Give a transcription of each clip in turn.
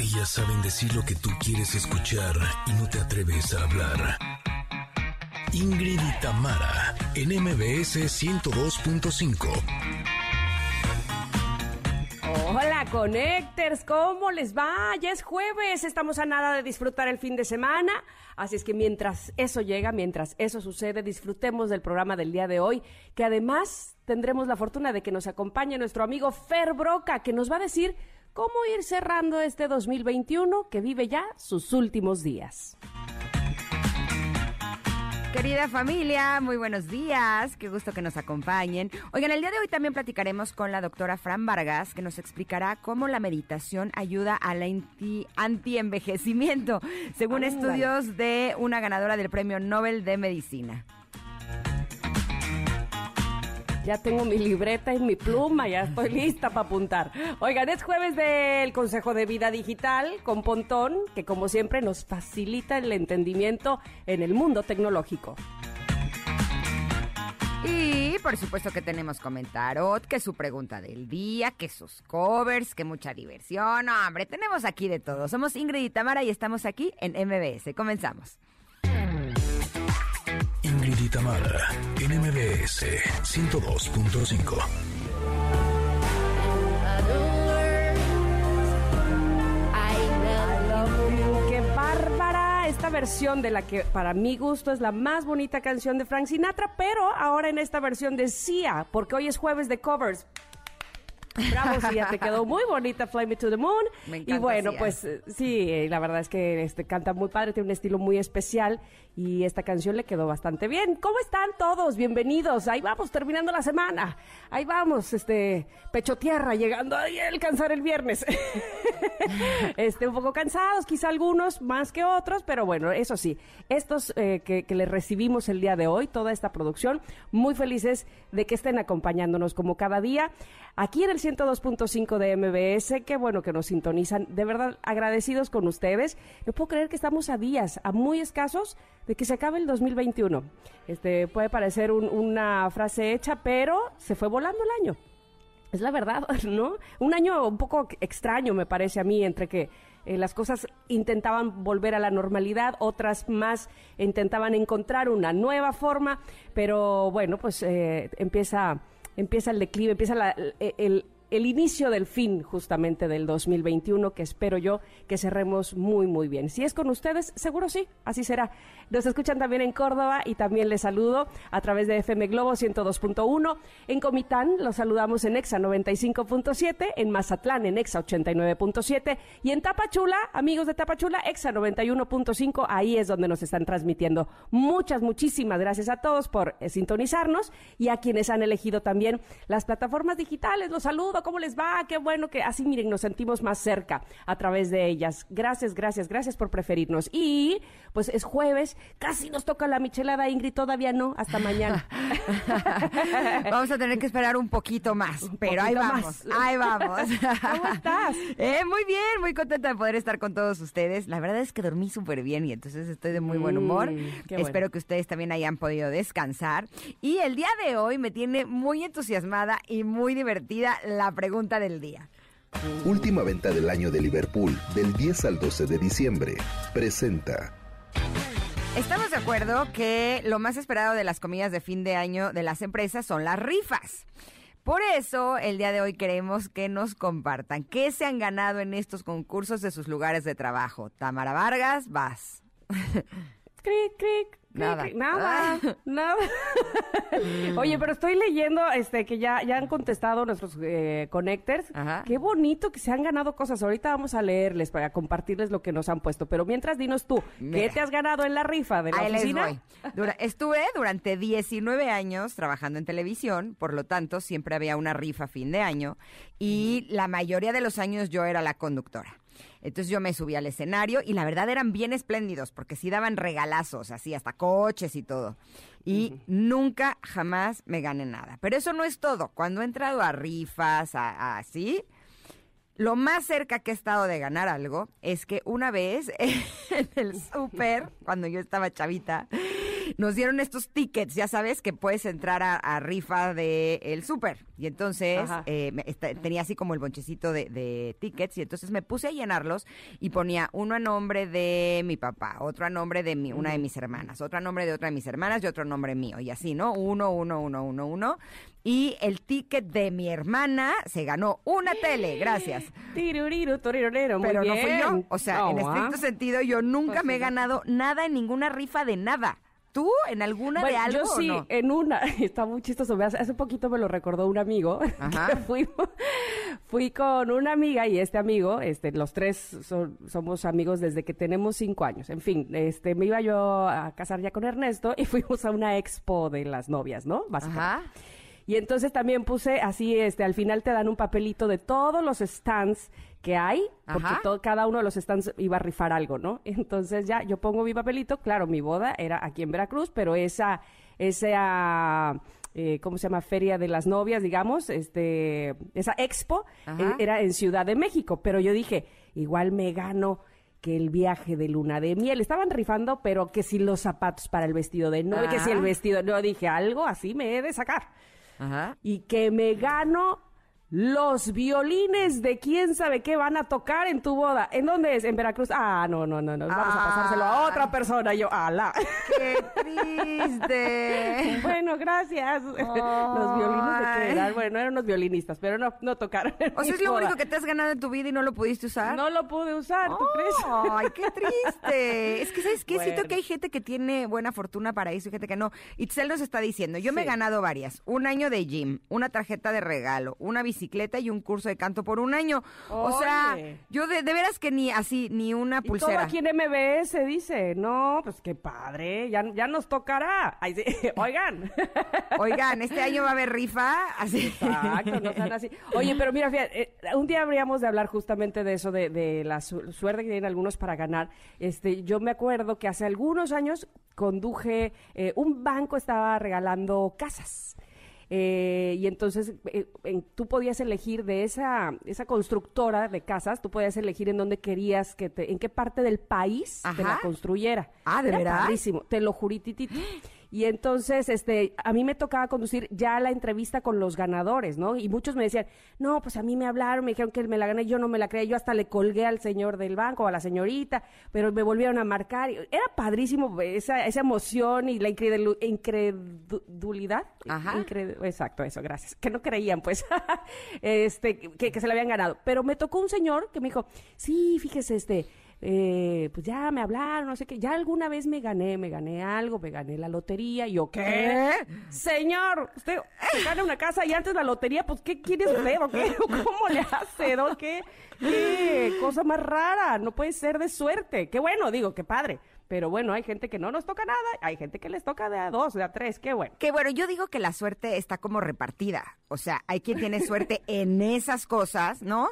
Ellas saben decir lo que tú quieres escuchar y no te atreves a hablar. Ingrid y Tamara, en MBS 102.5. Hola, Connectors, ¿cómo les va? Ya es jueves, estamos a nada de disfrutar el fin de semana, así es que mientras eso llega, mientras eso sucede, disfrutemos del programa del día de hoy, que además tendremos la fortuna de que nos acompañe nuestro amigo Fer Broca, que nos va a decir cómo ir cerrando este 2021 que vive ya sus últimos días. Querida familia, muy buenos días, qué gusto que nos acompañen. Oigan, el día de hoy también platicaremos con la doctora Fran Vargas, que nos explicará cómo la meditación ayuda a la anti-envejecimiento, según estudios de una ganadora del Premio Nobel de Medicina. Ya tengo mi libreta y mi pluma, ya estoy lista para apuntar. Oigan, es jueves del Consejo de Vida Digital con Pontón, que como siempre nos facilita el entendimiento en el mundo tecnológico. Y por supuesto que tenemos comentarot, que su pregunta del día, que sus covers, que mucha diversión. No, hombre, tenemos aquí de todo. Somos Ingrid y Tamara y estamos aquí en MBS. Comenzamos. Ingrid y Tamara, en MBS 102.5. ¡Qué bárbara! Esta versión de la que para mi gusto es la más bonita canción de Frank Sinatra, pero ahora en esta versión de Sia, porque hoy es jueves de covers. Bravo, Sia, te quedó muy bonita Fly Me to the Moon. Me encanta y bueno, pues eh, sí, la verdad es que este canta muy padre, tiene un estilo muy especial y esta canción le quedó bastante bien. ¿Cómo están todos? Bienvenidos. Ahí vamos terminando la semana. Ahí vamos, este pecho tierra llegando a alcanzar el viernes. este un poco cansados, quizá algunos más que otros, pero bueno, eso sí, estos eh, que, que les recibimos el día de hoy, toda esta producción, muy felices de que estén acompañándonos como cada día aquí en el 102.5 de MBS. Qué bueno que nos sintonizan. De verdad, agradecidos con ustedes. No puedo creer que estamos a días, a muy escasos, de que se acabe el 2021. Este puede parecer un- una frase hecha, pero se fue volando el año. Es la verdad, ¿no? Un año un poco extraño, me parece a mí, entre que eh, las cosas intentaban volver a la normalidad, otras más intentaban encontrar una nueva forma, pero bueno, pues eh, empieza, empieza el declive, empieza la- el, el- el inicio del fin justamente del 2021, que espero yo que cerremos muy, muy bien. Si es con ustedes, seguro sí, así será. Nos escuchan también en Córdoba y también les saludo a través de FM Globo 102.1. En Comitán los saludamos en Exa 95.7, en Mazatlán en Exa 89.7 y en Tapachula, amigos de Tapachula, Exa 91.5, ahí es donde nos están transmitiendo. Muchas, muchísimas gracias a todos por eh, sintonizarnos y a quienes han elegido también las plataformas digitales. Los saludo, ¿cómo les va? Qué bueno que así, miren, nos sentimos más cerca a través de ellas. Gracias, gracias, gracias por preferirnos. Y pues es jueves, casi nos toca la michelada, Ingrid, todavía no, hasta mañana. Vamos a tener que esperar un poquito más, pero ahí vamos, más. ahí vamos. ¿Cómo estás? Eh, muy bien, muy contenta de poder estar con todos ustedes. La verdad es que dormí súper bien y entonces estoy de muy buen humor. Mm, bueno. Espero que ustedes también hayan podido descansar. Y el día de hoy me tiene muy entusiasmada y muy divertida la pregunta del día. Última venta del año de Liverpool, del 10 al 12 de diciembre. Presenta. Estamos de acuerdo que lo más esperado de las comidas de fin de año de las empresas son las rifas. Por eso, el día de hoy queremos que nos compartan qué se han ganado en estos concursos de sus lugares de trabajo. Tamara Vargas, vas. Cric, cric, cric, Nada. Nada, nada. Oye, pero estoy leyendo este que ya, ya han contestado nuestros eh, connectors. Ajá. Qué bonito que se han ganado cosas. Ahorita vamos a leerles para compartirles lo que nos han puesto. Pero mientras, dinos tú, ¿qué te has ganado en la rifa de la Ahí les oficina? voy. Dura- estuve durante 19 años trabajando en televisión, por lo tanto siempre había una rifa a fin de año y la mayoría de los años yo era la conductora. Entonces yo me subí al escenario y la verdad eran bien espléndidos porque sí daban regalazos, así hasta coches y todo. Y nunca, jamás me gané nada. Pero eso no es todo. Cuando he entrado a rifas, a, a así, lo más cerca que he estado de ganar algo es que una vez en el súper, cuando yo estaba chavita, nos dieron estos tickets, ya sabes, que puedes entrar a, rifa del el súper. Y entonces eh, tenía así como el bonchecito de, de, tickets y entonces me puse a llenarlos y ponía uno a nombre de mi papá, otro a nombre de mi, una de mis hermanas, otro a nombre de otra de mis hermanas y otro a nombre mío. Y así, ¿no? Uno, uno, uno, uno, uno. Y el ticket de mi hermana se ganó una tele, gracias. Tiruriru, Pero no fui yo. O sea, en estricto sentido, yo nunca pues me he ganado nada en ninguna rifa de nada. ¿Tú en alguna de algo? Yo sí, en una. Está muy chistoso. Hace poquito me lo recordó un amigo. Ajá. fui, fui con una amiga y este amigo, este, los tres somos amigos desde que tenemos cinco años. En fin, este, me iba yo a casar ya con Ernesto y fuimos a una expo de las novias, ¿no? Ajá. Y entonces también puse así, este, al final te dan un papelito de todos los stands que hay, porque todo, cada uno de los stands iba a rifar algo, ¿no? Entonces ya yo pongo mi papelito, claro, mi boda era aquí en Veracruz, pero esa, esa, eh, ¿cómo se llama? Feria de las novias, digamos, este, esa expo eh, era en Ciudad de México, pero yo dije, igual me gano que el viaje de luna de miel. Estaban rifando, pero que si los zapatos para el vestido de novia, que si el vestido, no, dije, algo así me he de sacar. Y que me gano los violines de quién sabe qué van a tocar en tu boda. ¿En dónde es? En Veracruz. Ah, no, no, no, no. Vamos a pasárselo a otra persona. Yo, ala. ¡Qué triste! bueno, gracias. los violines de qué eran. Bueno, eran unos violinistas, pero no, no tocaron. O sea, es lo único que te has ganado en tu vida y no lo pudiste usar. No lo pude usar, ¿tú crees? Ay, qué triste. es que, ¿sabes qué? Siento que hay gente que tiene buena fortuna para eso y gente que no. Itzel nos está diciendo, yo me he ganado varias. Un año de gym, una tarjeta de regalo, una visita bicicleta y un curso de canto por un año. O sea, yo de, veras que ni así, ni una pulsera. Y todo aquí en MBS dice, no, pues qué padre, ya, ya nos tocará. Oigan. Oigan, este año va a haber rifa. Así. Exacto, no sean así. Oye, pero mira, fíjate, eh, un día habríamos de hablar justamente de eso, de, la suerte que tienen algunos para ganar. Este, yo me acuerdo que hace algunos años conduje, eh, un banco estaba regalando casas. Eh, y entonces eh, tú podías elegir de esa, esa constructora de casas, tú podías elegir en dónde querías que te, en qué parte del país te la construyera. Ah, de verdad. te lo jurititito. Y entonces, este, a mí me tocaba conducir ya la entrevista con los ganadores, ¿no? Y muchos me decían, no, pues a mí me hablaron, me dijeron que me la gané, yo no me la creí, yo hasta le colgué al señor del banco, a la señorita, pero me volvieron a marcar. Era padrísimo esa, esa emoción y la incredulidad. Ajá. exacto, eso, gracias. Que no creían, pues, este, que, que se la habían ganado. Pero me tocó un señor que me dijo, sí, fíjese, este, eh, pues ya me hablaron, no sé qué, ya alguna vez me gané, me gané algo, me gané la lotería, y yo, ¿qué? Señor, usted gana una casa y antes la lotería, pues, ¿qué quiere usted o qué? ¿Cómo le hace, no? ¿Qué, qué cosa más rara? No puede ser de suerte. Qué bueno, digo, qué padre. Pero bueno, hay gente que no nos toca nada, hay gente que les toca de a dos, de a tres, qué bueno. Qué bueno, yo digo que la suerte está como repartida. O sea, hay quien tiene suerte en esas cosas, ¿no?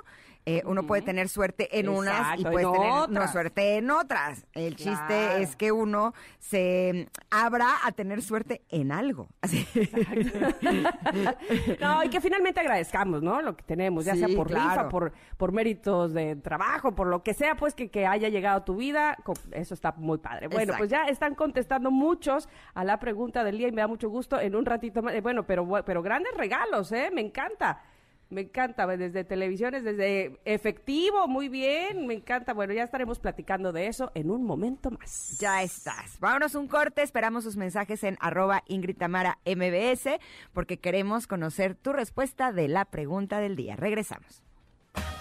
Eh, uno puede tener suerte en unas y puede tener no suerte en otras. El chiste es que uno se abra a tener suerte en algo. no, y que finalmente agradezcamos, ¿no? Lo que tenemos, ya sea por rifa, por, por méritos de trabajo, por lo que sea, pues que, que haya llegado a tu vida, eso está muy padre. Bueno, pues ya están contestando muchos a la pregunta del día y me da mucho gusto en un ratito más. Bueno, pero, pero grandes regalos, ¿eh? Me encanta. Me encanta, desde televisiones, desde efectivo, muy bien, me encanta. Bueno, ya estaremos platicando de eso en un momento más. Ya estás. Vámonos un corte, esperamos sus mensajes en arroba MBS, porque queremos conocer tu respuesta de la pregunta del día. Regresamos.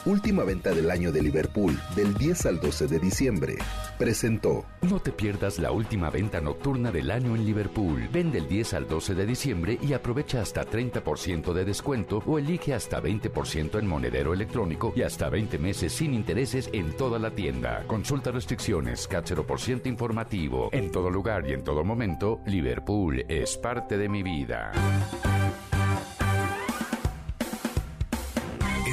Última venta del año de Liverpool, del 10 al 12 de diciembre. Presentó. No te pierdas la última venta nocturna del año en Liverpool. Vende el 10 al 12 de diciembre y aprovecha hasta 30% de descuento o elige hasta 20% en monedero electrónico y hasta 20 meses sin intereses en toda la tienda. Consulta restricciones, por ciento informativo. En todo lugar y en todo momento, Liverpool es parte de mi vida.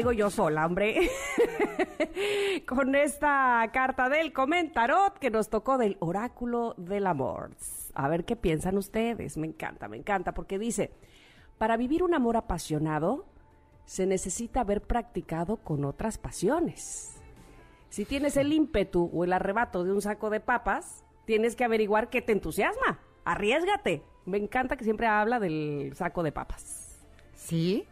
Traigo yo sola, hombre. Con esta carta del comentarot que nos tocó del oráculo del amor. A ver qué piensan ustedes. Me encanta, me encanta, porque dice, para vivir un amor apasionado, se necesita haber practicado con otras pasiones. Si tienes el ímpetu o el arrebato de un saco de papas, tienes que averiguar qué te entusiasma. Arriesgate. Me encanta que siempre habla del saco de papas. ¿Sí?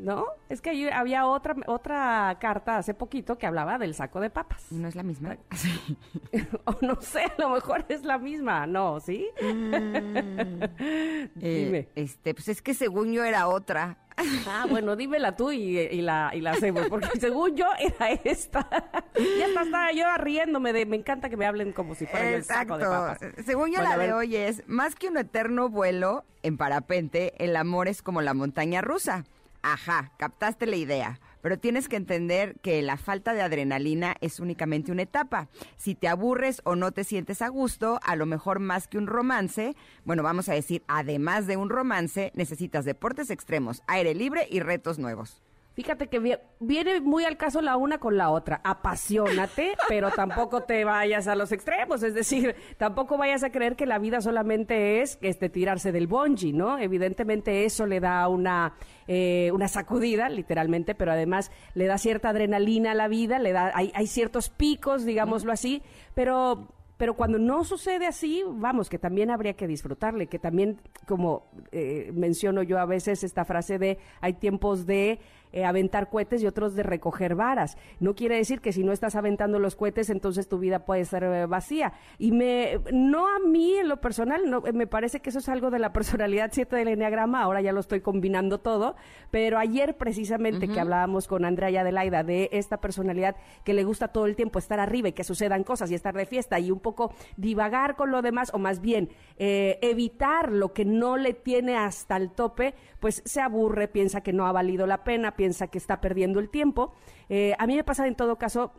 ¿No? Es que había otra, otra carta hace poquito que hablaba del saco de papas. ¿No es la misma? o no sé, a lo mejor es la misma, ¿no? ¿Sí? Mm. Dime. Eh, este, pues es que según yo era otra. Ah, bueno, dímela tú y, y la, y la hacemos, porque según yo era esta. ya estaba yo riéndome de, me encanta que me hablen como si fuera el saco de papas. Según yo Bueno, la de hoy es, más que un eterno vuelo en parapente, el amor es como la montaña rusa. Ajá, captaste la idea. Pero tienes que entender que la falta de adrenalina es únicamente una etapa. Si te aburres o no te sientes a gusto, a lo mejor más que un romance, bueno, vamos a decir, además de un romance, necesitas deportes extremos, aire libre y retos nuevos. Fíjate que vi- viene muy al caso la una con la otra. Apasionate, pero tampoco te vayas a los extremos. Es decir, tampoco vayas a creer que la vida solamente es este, tirarse del bungee, ¿no? Evidentemente eso le da una, eh, una sacudida, literalmente, pero además le da cierta adrenalina a la vida, le da, hay, hay ciertos picos, digámoslo así, pero pero cuando no sucede así, vamos, que también habría que disfrutarle, que también, como eh, menciono yo a veces esta frase de hay tiempos de eh, aventar cohetes y otros de recoger varas. No quiere decir que si no estás aventando los cohetes, entonces tu vida puede ser eh, vacía. Y me, no a mí en lo personal, no, me parece que eso es algo de la personalidad 7 del Enneagrama, ahora ya lo estoy combinando todo, pero ayer precisamente que hablábamos con Andrea Adelaida de esta personalidad que le gusta todo el tiempo estar arriba y que sucedan cosas y estar de fiesta y un poco divagar con lo demás o más bien eh, evitar lo que no le tiene hasta el tope, pues se aburre, piensa que no ha valido la pena, piensa que está perdiendo el tiempo. Eh, a mí me pasa en todo caso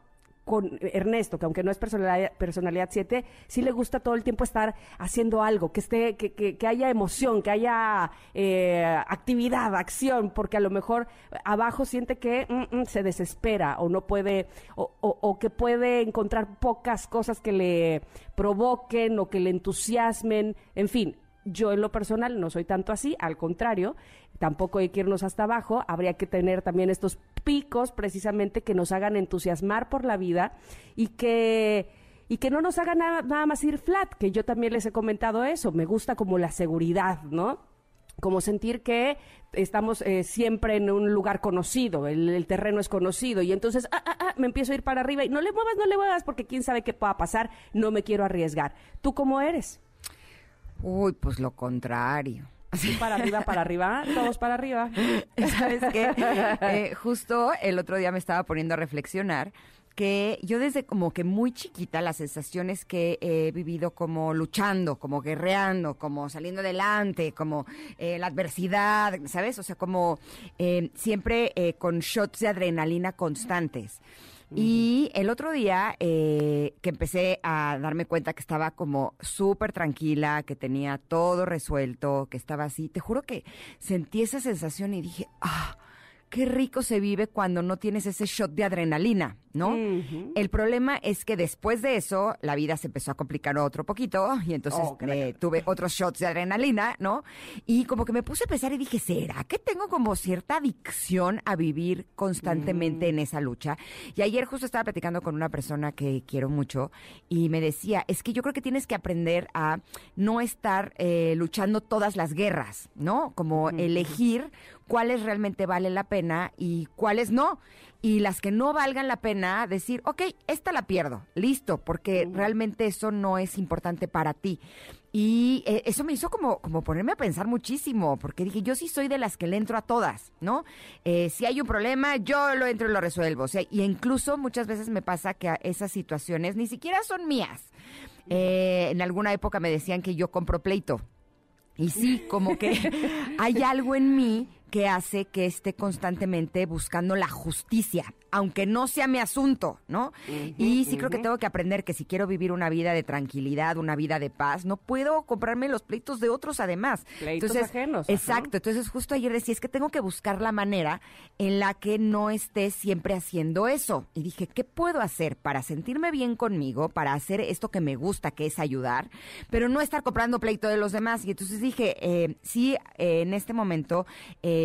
con Ernesto, que aunque no es personalidad, personalidad 7, sí le gusta todo el tiempo estar haciendo algo, que esté, que, que, haya emoción, que haya eh, actividad, acción, porque a lo mejor abajo siente que mm, mm, se desespera o no puede, o que puede encontrar pocas cosas que le provoquen o que le entusiasmen, en fin. Yo en lo personal no soy tanto así, al contrario, tampoco hay que irnos hasta abajo, habría que tener también estos picos precisamente que nos hagan entusiasmar por la vida y que y que no nos hagan nada, nada más ir flat, que yo también les he comentado eso, me gusta como la seguridad, ¿no? Como sentir que estamos eh, siempre en un lugar conocido, el, el terreno es conocido, y entonces ah, ah, ah, me empiezo a ir para arriba y no le muevas, no le muevas, porque quién sabe qué pueda pasar, no me quiero arriesgar. ¿Tú cómo eres? Uy, pues lo contrario. ¿Tú para arriba, para arriba? Todos para arriba. ¿Sabes qué? Eh, justo el otro día me estaba poniendo a reflexionar que yo desde como que muy chiquita las sensaciones que he vivido como luchando, como guerreando, como saliendo adelante, como eh, la adversidad, ¿sabes? O sea, como eh, siempre con shots de adrenalina constantes. Y el otro día eh, que empecé a darme cuenta que estaba como súper tranquila, que tenía todo resuelto, que estaba así, te juro que sentí esa sensación y dije, ah, qué rico se vive cuando no tienes ese shot de adrenalina, ¿no? El problema es que después de eso la vida se empezó a complicar otro poquito y entonces Oh, eh, tuve otros shots de adrenalina, ¿no? Y como que me puse a pensar y dije, ¿será que tengo como cierta adicción a vivir constantemente en esa lucha? Y ayer justo estaba platicando con una persona que quiero mucho y me decía, es que yo creo que tienes que aprender a no estar eh, luchando todas las guerras, ¿no? Como elegir cuáles realmente valen la pena y cuáles no. Y las que no valgan la pena, decir, ok, esta la pierdo, listo, porque realmente eso no es importante para ti. Y eh, eso me hizo como, como ponerme a pensar muchísimo, porque dije, yo sí soy de las que le entro a todas, ¿no? Eh, si hay un problema, yo lo entro y lo resuelvo. O sea, y incluso muchas veces me pasa que esas situaciones ni siquiera son mías. Eh, en alguna época me decían que yo compro pleito. Y sí, como que hay algo en mí que hace que esté constantemente buscando la justicia, aunque no sea mi asunto, ¿no? y sí creo que tengo que aprender que si quiero vivir una vida de tranquilidad, una vida de paz, no puedo comprarme los pleitos de otros además. Pleitos ajenos. Exacto. Entonces justo ayer decía, es que tengo que buscar la manera en la que no esté siempre haciendo eso. Y dije, ¿qué puedo hacer para sentirme bien conmigo, para hacer esto que me gusta, que es ayudar, pero no estar comprando pleito de los demás? Y entonces dije, eh, sí, eh, en este momento eh,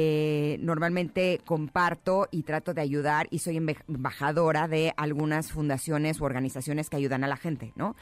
normalmente comparto y trato de ayudar y soy embajadora de algunas fundaciones u organizaciones que ayudan a la gente, ¿no?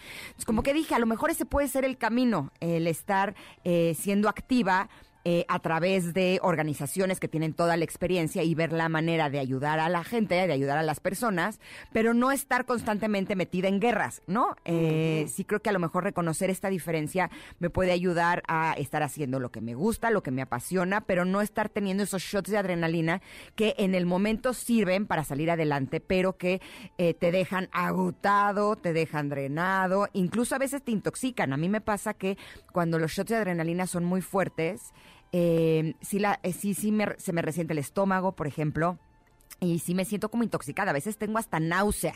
Como que dije, a lo mejor ese puede ser el camino, el estar eh, siendo activa eh, a través de organizaciones que tienen toda la experiencia y ver la manera de ayudar a la gente, de ayudar a las personas, pero no estar constantemente metida en guerras, ¿no? Eh, sí creo que a lo mejor reconocer esta diferencia me puede ayudar a estar haciendo lo que me gusta, lo que me apasiona, pero no estar teniendo esos shots de adrenalina que en el momento sirven para salir adelante, pero que eh, te dejan agotado, te dejan drenado, incluso a veces te intoxican. A mí me pasa que cuando los shots de adrenalina son muy fuertes, eh, sí, la, eh, sí, me, se me resiente el estómago, por ejemplo. Y sí me siento como intoxicada. A veces tengo hasta náusea.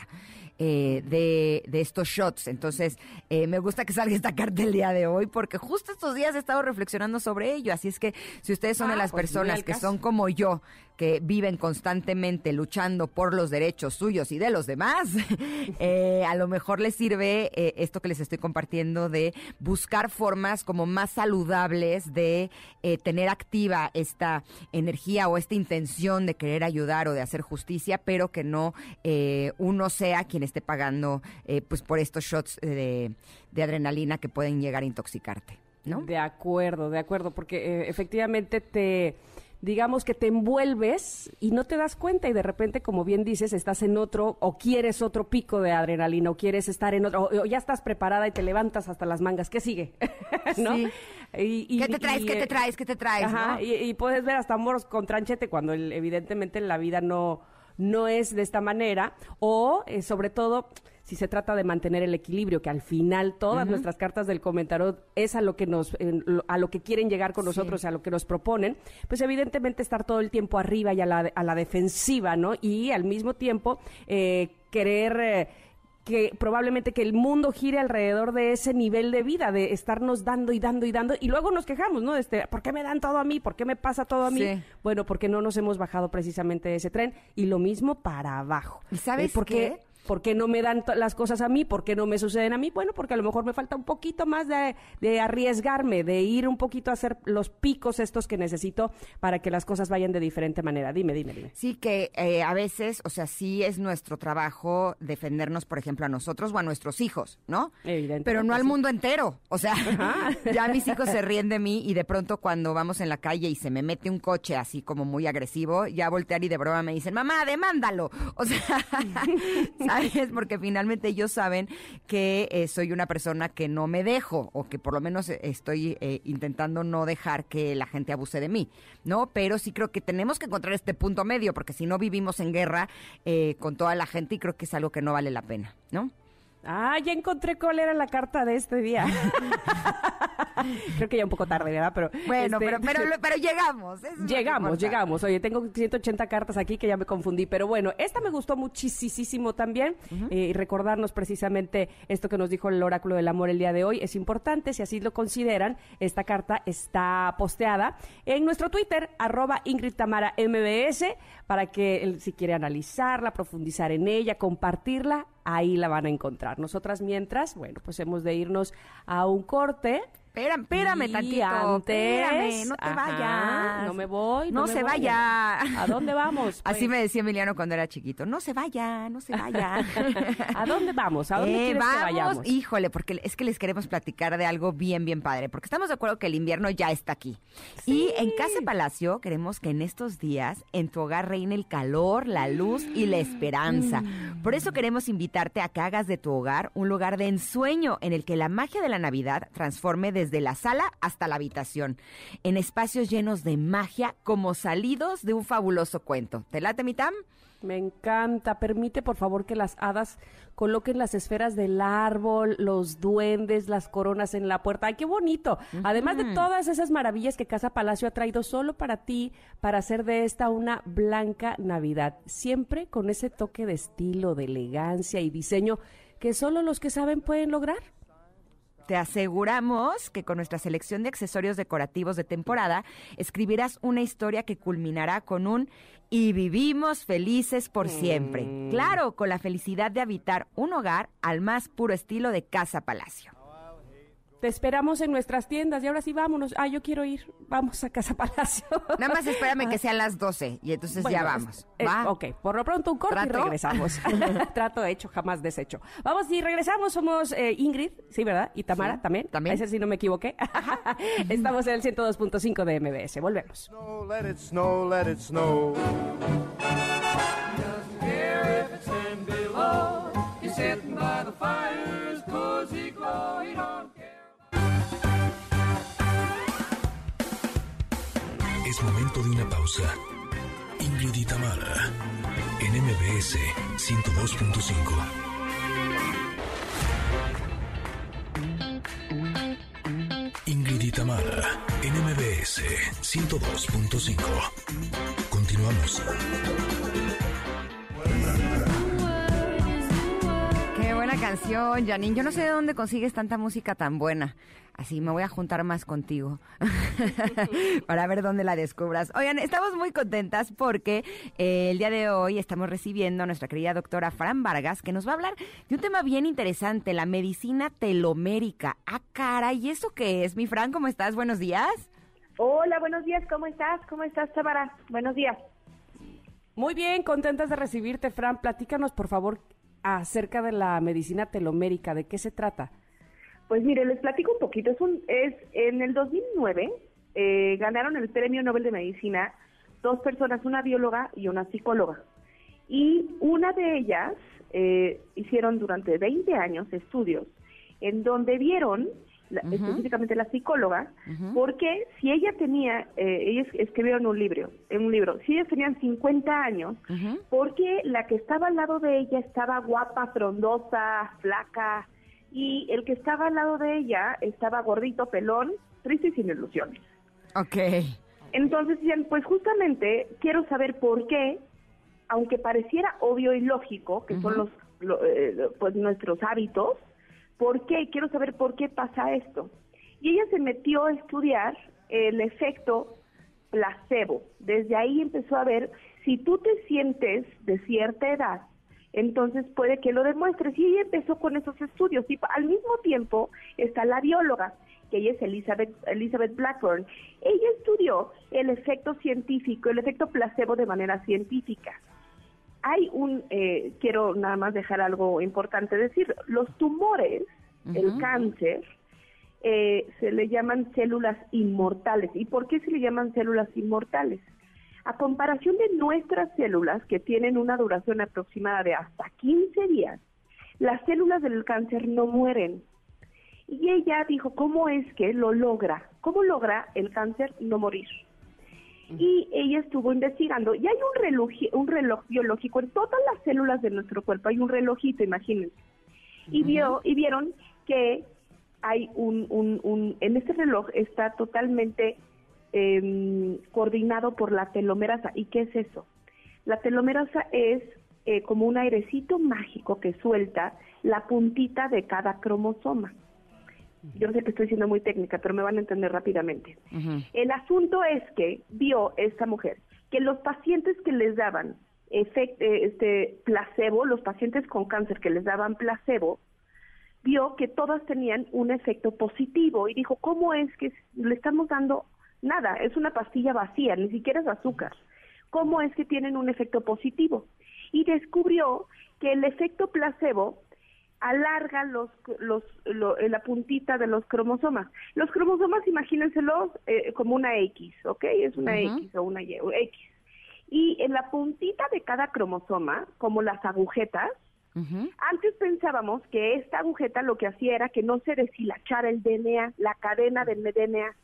Eh, de, de, estos shots. Entonces, eh, me gusta que salga esta carta el día de hoy porque justo estos días he estado reflexionando sobre ello. Así es que si ustedes son de ah, las pues personas que son como yo, que viven constantemente luchando por los derechos suyos y de los demás, eh, a lo mejor les sirve esto que les estoy compartiendo de buscar formas como más saludables de tener activa esta energía o esta intención de querer ayudar o de hacer justicia, pero que no uno sea quien esté pagando eh, pues por estos shots de, adrenalina que pueden llegar a intoxicarte, ¿no? De acuerdo, de acuerdo, porque eh, efectivamente te digamos que te envuelves y no te das cuenta y de repente, como bien dices, estás en otro o quieres otro pico de adrenalina o quieres estar en otro o, ya estás preparada y te levantas hasta las mangas. ¿Qué sigue? ¿No? Y, ¿Qué te traes? ¿Qué te traes? ¿Qué te traes? Ajá, y, puedes ver hasta moros con tranchete cuando evidentemente la vida no no es de esta manera, o eh, sobre todo si se trata de mantener el equilibrio, que al final todas nuestras cartas del comentario es a lo que nos, a lo que quieren llegar con nosotros, a lo que nos proponen, pues evidentemente estar todo el tiempo arriba y a la, a la defensiva, ¿no? Y al mismo tiempo eh, querer eh, que probablemente que el mundo gire alrededor de ese nivel de vida, de estarnos dando y dando y dando, y luego nos quejamos, ¿no? Este, ¿Por qué me dan todo a mí? ¿Por qué me pasa todo a mí? Bueno, porque no nos hemos bajado precisamente de ese tren, y lo mismo para abajo. ¿Y sabes por qué? ¿Por qué no me dan las cosas a mí? ¿Por qué no me suceden a mí? Bueno, porque a lo mejor me falta un poquito más de, arriesgarme, de ir un poquito a hacer los picos estos que necesito para que las cosas vayan de diferente manera. Dime, dime, dime. Sí, que eh, a veces, o sea, sí es nuestro trabajo defendernos, por ejemplo, a nosotros o a nuestros hijos, ¿no? Pero no al mundo entero. O sea, ya mis hijos se ríen de mí y de pronto cuando vamos en la calle y se me mete un coche así como muy agresivo, ya voltear y de broma me dicen, mamá, demándalo. O sea, es Porque finalmente ellos saben que eh, soy una persona que no me dejo o que por lo menos eh, estoy eh, intentando no dejar que la gente abuse de mí, ¿no? Pero sí creo que tenemos que encontrar este punto medio porque si no vivimos en guerra con toda la gente y creo que es algo que no vale la pena, ¿no? Ah, ya encontré cuál era la carta de este día. Creo que ya un poco tarde, ¿verdad? Pero, bueno, este, pero, pero, llegamos. llegamos, llegamos. Oye, tengo 180 cartas aquí que ya me confundí. Pero bueno, esta me gustó muchísimo también. Eh, y recordarnos precisamente esto que nos dijo el oráculo del amor el día de hoy. Es importante, si así lo consideran, esta carta está posteada en nuestro Twitter, arroba Ingrid Tamara MBS, para que si quiere analizarla, profundizar en ella, compartirla, ahí la van a encontrar. Nosotras mientras, bueno, pues hemos de irnos a un corte Espérame, espérame tantito. espérame, no te vayas. No me voy. No, se vaya. ¿A dónde vamos? Así pues? me decía Emiliano cuando era chiquito. No se vaya, no se vaya. ¿A dónde vamos? ¿A dónde eh, quieres que vayamos? Híjole, porque es que les queremos platicar de algo bien, bien padre. Porque estamos de acuerdo que el invierno ya está aquí. Y en Casa Palacio queremos que en estos días en tu hogar reine el calor, la luz y la esperanza. Mm. Por eso queremos invitarte a que hagas de tu hogar un lugar de ensueño en el que la magia de la Navidad transforme desde desde la sala hasta la habitación, en espacios llenos de magia como salidos de un fabuloso cuento. ¿Te late, mi Tam? Me encanta. Permite, por favor, que las hadas coloquen las esferas del árbol, los duendes, las coronas en la puerta. ¡Ay, qué bonito! Además de todas esas maravillas que Casa Palacio ha traído solo para ti, para hacer de esta una blanca Navidad. Siempre con ese toque de estilo, de elegancia y diseño que solo los que saben pueden lograr. Te aseguramos que con nuestra selección de accesorios decorativos de temporada escribirás una historia que culminará con un y vivimos felices por siempre. Mm. Claro, con la felicidad de habitar un hogar al más puro estilo de Casa Palacio. Te esperamos en nuestras tiendas y ahora sí vámonos. Ah, yo quiero ir. Vamos a Casa Palacio. Nada más espérame que sean las 12 y entonces ya vamos. eh, ¿va? ok, por lo pronto un corte y ¿Trato? regresamos. Trato hecho, jamás deshecho. Vamos y regresamos. Somos eh, Ingrid, sí, ¿verdad? Y Tamara Sí, también. también. Ese sí no me equivoqué. Estamos en el 102.5 de MBS. Volvemos. Snow, let it snow, let it snow. Doesn't momento de una pausa. Ingrid y Tamara, en MBS 102.5. Ingrid y Tamara, en MBS 102.5. Continuamos. Canción, Janine. Yo no sé de dónde consigues tanta música tan buena. Así me voy a juntar más contigo para ver dónde la descubras. Oigan, estamos muy contentas porque eh, el día de hoy estamos recibiendo a nuestra querida doctora Fran Vargas que nos va a hablar de un tema bien interesante, la medicina telomérica. Ah, cara, ¿y eso qué es? Mi Fran, ¿cómo estás? Buenos días. Hola, buenos días, ¿cómo estás? ¿Cómo estás, Tamara? Buenos días. Muy bien, contentas de recibirte, Fran. Platícanos, por favor, acerca de la medicina telomérica. ¿De qué se trata? Pues mire, les platico un poquito. Es, un, es En el 2009 eh, ganaron el Premio Nobel de Medicina dos personas, una bióloga y una psicóloga. Y una de ellas eh, hicieron durante 20 años estudios en donde vieron, la- específicamente la psicóloga, porque si ella tenía, eh, ellas escribieron un libro, en un libro, si ellas tenían 50 años, porque la que estaba al lado de ella estaba guapa, frondosa, flaca, y el que estaba al lado de ella estaba gordito, pelón, triste y sin ilusiones. Ok. Entonces decían, pues justamente quiero saber por qué, aunque pareciera obvio y lógico, que son los, lo- eh, pues nuestros hábitos, ¿por qué? Quiero saber por qué pasa esto. Y ella se metió a estudiar el efecto placebo. Desde ahí empezó a ver si tú te sientes de cierta edad, entonces puede que lo demuestres. Y ella empezó con esos estudios. Y al mismo tiempo está la bióloga, que ella es Elizabeth, Elizabeth Blackburn. Ella estudió el efecto científico, el efecto placebo de manera científica. Hay un, eh, quiero nada más dejar algo importante decir, los tumores, el cáncer, eh, se le llaman células inmortales. ¿Y por qué se le llaman células inmortales? A comparación de nuestras células, que tienen una duración aproximada de hasta 15 días, las células del cáncer no mueren. Y ella dijo, ¿cómo es que lo logra? ¿Cómo logra el cáncer no morir? Y ella estuvo investigando, y hay un reloj, un reloj biológico en todas las células de nuestro cuerpo, hay un relojito, imagínense. Y, vio, y vieron que hay un, un, un, en este reloj está totalmente eh, coordinado por la telomerasa. ¿Y qué es eso? La telomerasa es eh, como un airecito mágico que suelta la puntita de cada cromosoma. Yo sé que estoy siendo muy técnica, pero me van a entender rápidamente. El asunto es que vio esta mujer que los pacientes que les daban efect- eh, este placebo, los pacientes con cáncer que les daban placebo, vio que todas tenían un efecto positivo y dijo, ¿cómo es que le estamos dando nada? Es una pastilla vacía, ni siquiera es azúcar. ¿Cómo es que tienen un efecto positivo? Y descubrió que el efecto placebo alarga los, los, lo- eh, la puntita de los cromosomas. Los cromosomas, imagínenselos eh, como una X, ¿ok? Es una X o una Y, o X. Y en la puntita de cada cromosoma, como las agujetas, Antes pensábamos que esta agujeta lo que hacía era que no se deshilachara el DNA, la cadena del DNA.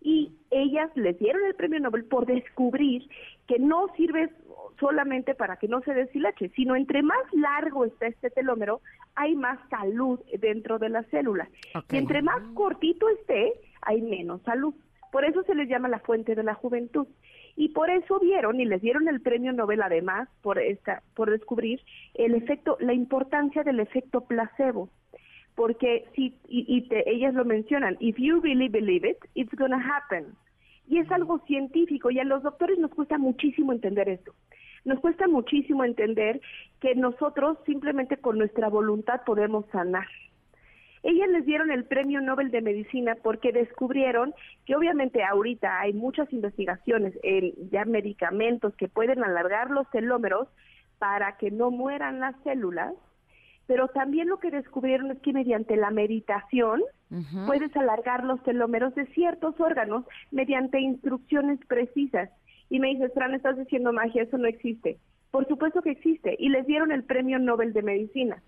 Y ellas les dieron el premio Nobel por descubrir que no sirve solamente para que no se deshilache, sino entre más largo está este telómero, hay más salud dentro de la célula. Ok. Y entre más cortito esté, hay menos salud. Por eso se les llama la fuente de la juventud. Y por eso vieron y les dieron el premio Nobel además por esta por descubrir el efecto la importancia del efecto placebo. Porque si y, y te- ellas lo mencionan, if you really believe it, it's gonna happen. Y es algo científico y a los doctores nos cuesta muchísimo entender esto. Nos cuesta muchísimo entender que nosotros simplemente con nuestra voluntad podemos sanar. Ellas les dieron el premio Nobel de Medicina porque descubrieron que obviamente ahorita hay muchas investigaciones en ya medicamentos que pueden alargar los telómeros para que no mueran las células, pero también lo que descubrieron es que mediante la meditación puedes alargar los telómeros de ciertos órganos mediante instrucciones precisas. Y me dices, Fran, estás diciendo magia, eso no existe. Por supuesto que existe. Y les dieron el premio Nobel de Medicina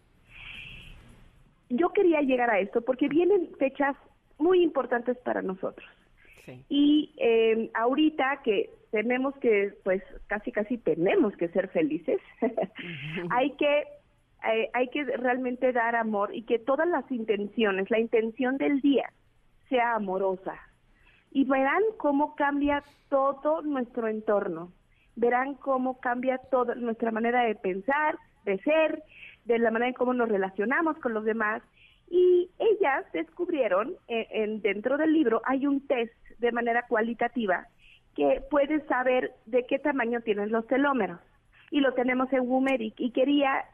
yo quería llegar a esto porque vienen fechas muy importantes para nosotros. Sí. Y eh, ahorita que tenemos que, pues casi casi tenemos que ser felices, hay que eh, hay que realmente dar amor y que todas las intenciones, la intención del día sea amorosa. Y verán cómo cambia todo nuestro entorno. Verán cómo cambia toda nuestra manera de pensar, de ser, de la manera en cómo nos relacionamos con los demás. Y ellas descubrieron, eh, en, dentro del libro hay un test de manera cualitativa que puedes saber de qué tamaño tienen los telómeros. Y lo tenemos en Wumeric. Y quería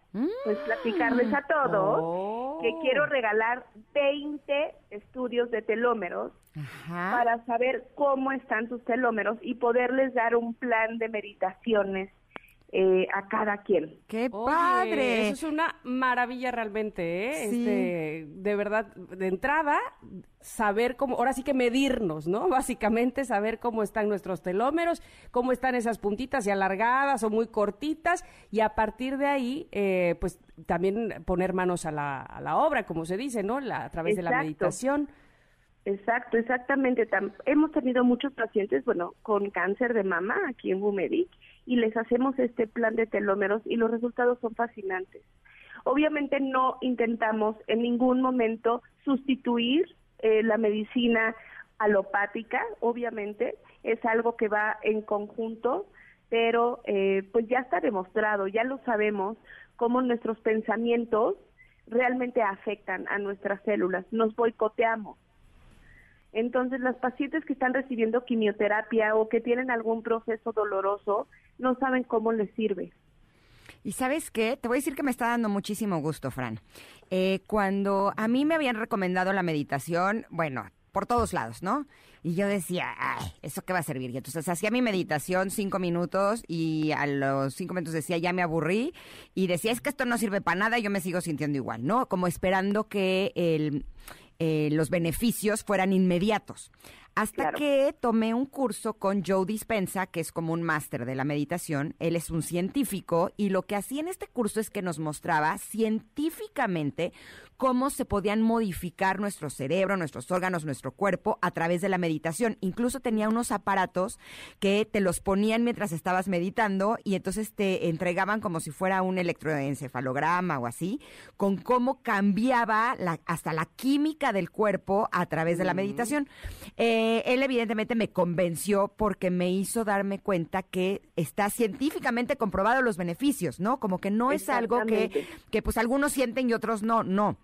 pues platicarles a todos Oh. que quiero regalar 20 estudios de telómeros Ajá. para saber cómo están sus telómeros y poderles dar un plan de meditaciones eh, a cada quien. ¡Qué Oye, padre! Eso es una maravilla realmente, ¿eh? Sí. Este, de verdad, de entrada, saber cómo, ahora sí que medirnos, ¿no? Básicamente saber cómo están nuestros telómeros, cómo están esas puntitas y alargadas o muy cortitas, y a partir de ahí, eh, pues también poner manos a la, a la obra, como se dice, ¿no? La- a través de la Exacto. meditación. Exacto, exactamente. Tam- hemos tenido muchos pacientes, bueno, con cáncer de mama aquí en Bumeric y les hacemos este plan de telómeros y los resultados son fascinantes. Obviamente no intentamos en ningún momento sustituir eh, la medicina alopática, obviamente es algo que va en conjunto, pero eh, pues ya está demostrado, ya lo sabemos, cómo nuestros pensamientos realmente afectan a nuestras células, nos boicoteamos. Entonces, las pacientes que están recibiendo quimioterapia o que tienen algún proceso doloroso no saben cómo les sirve. Y sabes qué, te voy a decir que me está dando muchísimo gusto, Fran. Eh, cuando a mí me habían recomendado la meditación, bueno, por todos lados, ¿no? Y yo decía, ay, ¿eso qué va a servir? Y entonces hacía mi meditación cinco minutos y a los cinco minutos decía, ya me aburrí. Y decía, es que esto no sirve para nada y yo me sigo sintiendo igual, ¿no? Como esperando que el, eh, los beneficios fueran inmediatos. Hasta Claro. que tomé un curso con Joe Dispensa, que es como un máster de la meditación. Él es un científico y lo que hacía en este curso es que nos mostraba científicamente cómo se podían modificar nuestro cerebro, nuestros órganos, nuestro cuerpo a través de la meditación. Incluso tenía unos aparatos que te los ponían mientras estabas meditando y entonces te entregaban como si fuera un electroencefalograma o así, con cómo cambiaba la- hasta la química del cuerpo a través de la meditación. Eh, él evidentemente me convenció porque me hizo darme cuenta que está científicamente comprobado los beneficios, ¿no? Como que no es algo que, que pues algunos sienten y otros no, no.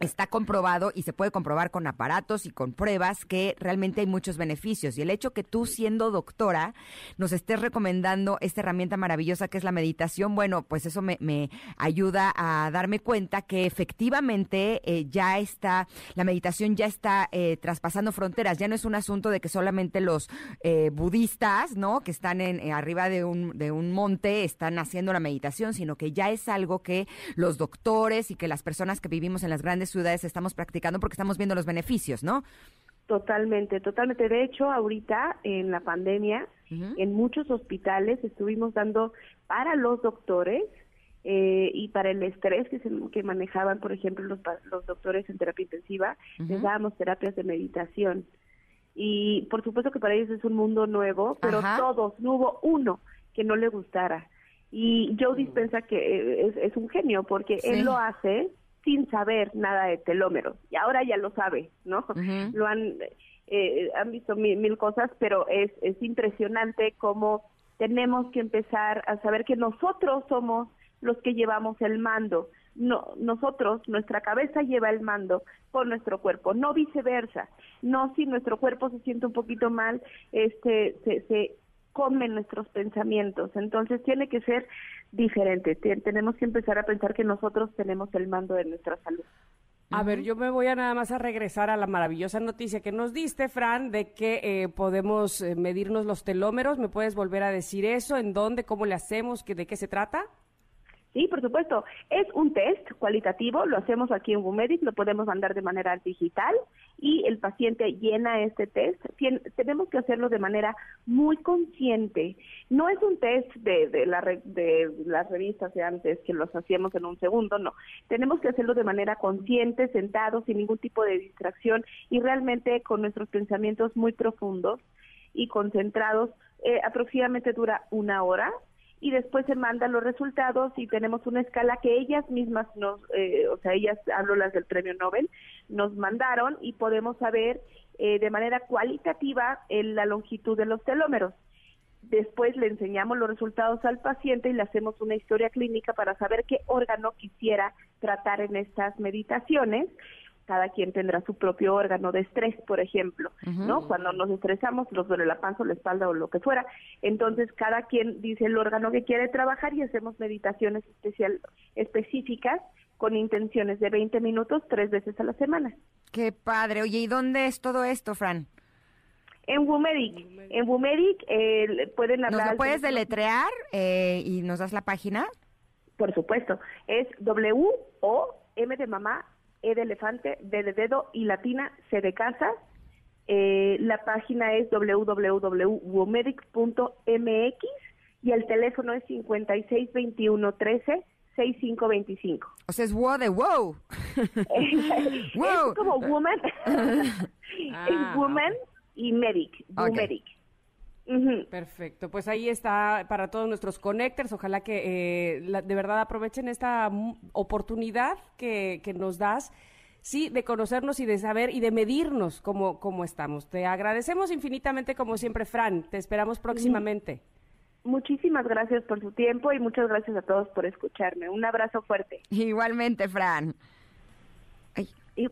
Está comprobado y se puede comprobar con aparatos y con pruebas que realmente hay muchos beneficios. Y el hecho que tú, siendo doctora, nos estés recomendando esta herramienta maravillosa que es la meditación, bueno, pues eso me, me ayuda a darme cuenta que efectivamente eh, ya está, la meditación ya está eh, traspasando fronteras. Ya no es un asunto de que solamente los eh, budistas, ¿no? Que están en, eh, arriba de un, de un monte están haciendo la meditación, sino que ya es algo que los doctores y que las personas que vivimos en las grandes ciudades estamos practicando porque estamos viendo los beneficios, ¿no? Totalmente, totalmente. De hecho, ahorita en la pandemia, en muchos hospitales estuvimos dando para los doctores eh, y para el estrés que, se, que manejaban, por ejemplo, los, los doctores en terapia intensiva, les dábamos terapias de meditación. Y por supuesto que para ellos es un mundo nuevo, pero Ajá. todos, no hubo uno que no le gustara. Y Joe Dispensa que eh, es, es un genio porque Sí. él lo hace sin saber nada de telómeros. Y ahora ya lo sabe, ¿no? Lo han, eh, han visto mil, mil cosas, pero es, es impresionante cómo tenemos que empezar a saber que nosotros somos los que llevamos el mando. No, nosotros, nuestra cabeza lleva el mando con nuestro cuerpo, no viceversa. No si nuestro cuerpo se siente un poquito mal, este, se, se comen nuestros pensamientos. Entonces tiene que ser diferente. Te- tenemos que empezar a pensar que nosotros tenemos el mando de nuestra salud. A ver, yo me voy a nada más a regresar a la maravillosa noticia que nos diste, Fran, de que eh, podemos eh, medirnos los telómeros. ¿Me puedes volver a decir eso? ¿En dónde? ¿Cómo le hacemos? ¿Que- ¿De qué se trata? Sí, por supuesto. Es un test cualitativo, lo hacemos aquí en Wumedic, lo podemos mandar de manera digital y el paciente llena este test. Tenemos que hacerlo de manera muy consciente. No es un test de, de, la de las revistas de antes que los hacíamos en un segundo, no. Tenemos que hacerlo de manera consciente, sentados, sin ningún tipo de distracción y realmente con nuestros pensamientos muy profundos y concentrados. Eh, aproximadamente dura una hora y después se mandan los resultados y tenemos una escala que ellas mismas nos, eh, o sea, ellas, hablo las del premio Nobel, nos mandaron y podemos saber eh, de manera cualitativa la longitud de los telómeros. Después le enseñamos los resultados al paciente y le hacemos una historia clínica para saber qué órgano quisiera tratar en estas meditaciones. Cada quien tendrá su propio órgano de estrés, por ejemplo, ¿no? Cuando nos estresamos, nos duele la panza o la espalda o lo que fuera. Entonces, cada quien dice el órgano que quiere trabajar y hacemos meditaciones especial, específicas con intenciones de 20 minutos tres veces a la semana. Qué padre. Oye, ¿y dónde es todo esto, Fran? En Wumedic, en Wumedic eh, pueden ¿Nos hablar... lo puedes deletrear eh, y nos das la página? Por supuesto, es W O M de mamá, E de elefante, D de dedo y latina, C de casa. Eh, la página es www.womedic.mx y el teléfono es 562113 6525. O sea, es wow de wow. Wow. Es como woman, Ah, es woman y medic, Ok. Perfecto, pues ahí está para todos nuestros connectors. Ojalá que eh, la- de verdad aprovechen esta oportunidad que, que nos das, sí, de conocernos y de saber y de medirnos cómo, cómo estamos. Te agradecemos infinitamente, como siempre, Fran. Te esperamos próximamente. Muchísimas gracias por su tiempo y muchas gracias a todos por escucharme. Un abrazo fuerte. Igualmente, Fran. Ay, Y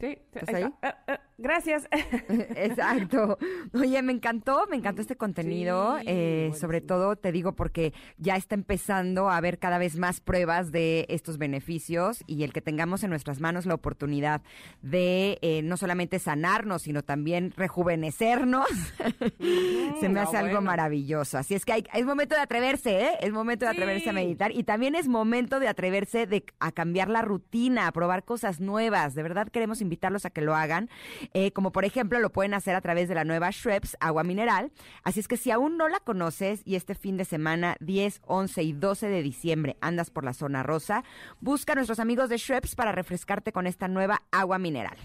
Sí, ¿Estás ahí ahí? está. Gracias. Exacto. Oye, me encantó, me encantó este contenido, Sí, eh, sobre todo te digo porque ya está empezando a haber cada vez más pruebas de estos beneficios y el que tengamos en nuestras manos la oportunidad de eh, no solamente sanarnos, sino también rejuvenecernos, se me hace algo bueno. maravilloso. Así es que hay- es momento de atreverse, ¿eh? Es momento de atreverse a meditar y también es momento de atreverse de, a cambiar la rutina, a probar cosas nuevas. De verdad queremos invitarlos a que lo hagan, eh, como por ejemplo lo pueden hacer a través de la nueva Schweppes agua mineral. Así es que si aún no la conoces y este fin de semana 10, 11 y 12 de diciembre andas por la zona rosa, busca a nuestros amigos de Schweppes para refrescarte con esta nueva agua mineral.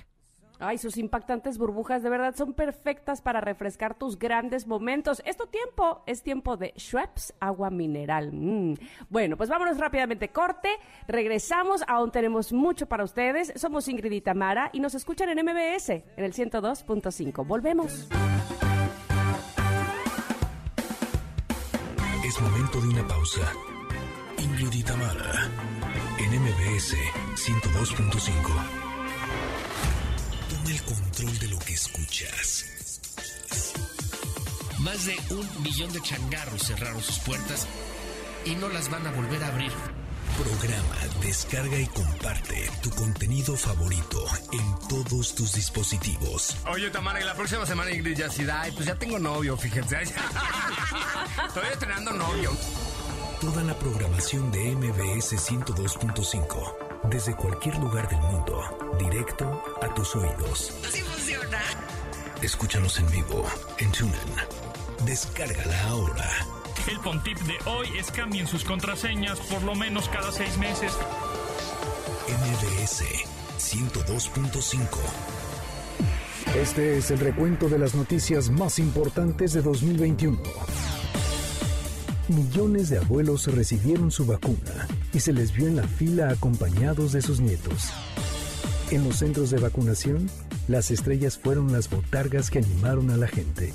Ay, sus impactantes burbujas de verdad son perfectas para refrescar tus grandes momentos. Es tu tiempo, es tiempo de Schweppes agua mineral. Mm. Bueno, pues vámonos rápidamente. Corte, regresamos, aún tenemos mucho para ustedes. Somos Ingrid y Tamara y nos escuchan en MBS en el 102.5. Volvemos. Es momento de una pausa. Ingrid y Tamara, en MBS 102.5. Toma el control de lo que escuchas. Más de un millón de changarros cerraron sus puertas y no las van a volver a abrir. Programa, descarga y comparte tu contenido favorito en todos tus dispositivos. Oye, Tamara, y la próxima semana Ingrid ya sí da, ay, pues ya tengo novio, fíjense. Estoy estrenando novio. Toda la programación de MBS 102.5, desde cualquier lugar del mundo, directo a tus oídos. Así funciona. Escúchanos en vivo en TuneIn. Descárgala ahora. El Pontip de hoy es cambien sus contraseñas por lo menos cada seis meses. MBS 102.5. Este es el recuento de las noticias más importantes de 2021. Millones de abuelos recibieron su vacuna y se les vio en la fila acompañados de sus nietos. En los centros de vacunación, las estrellas fueron las botargas que animaron a la gente.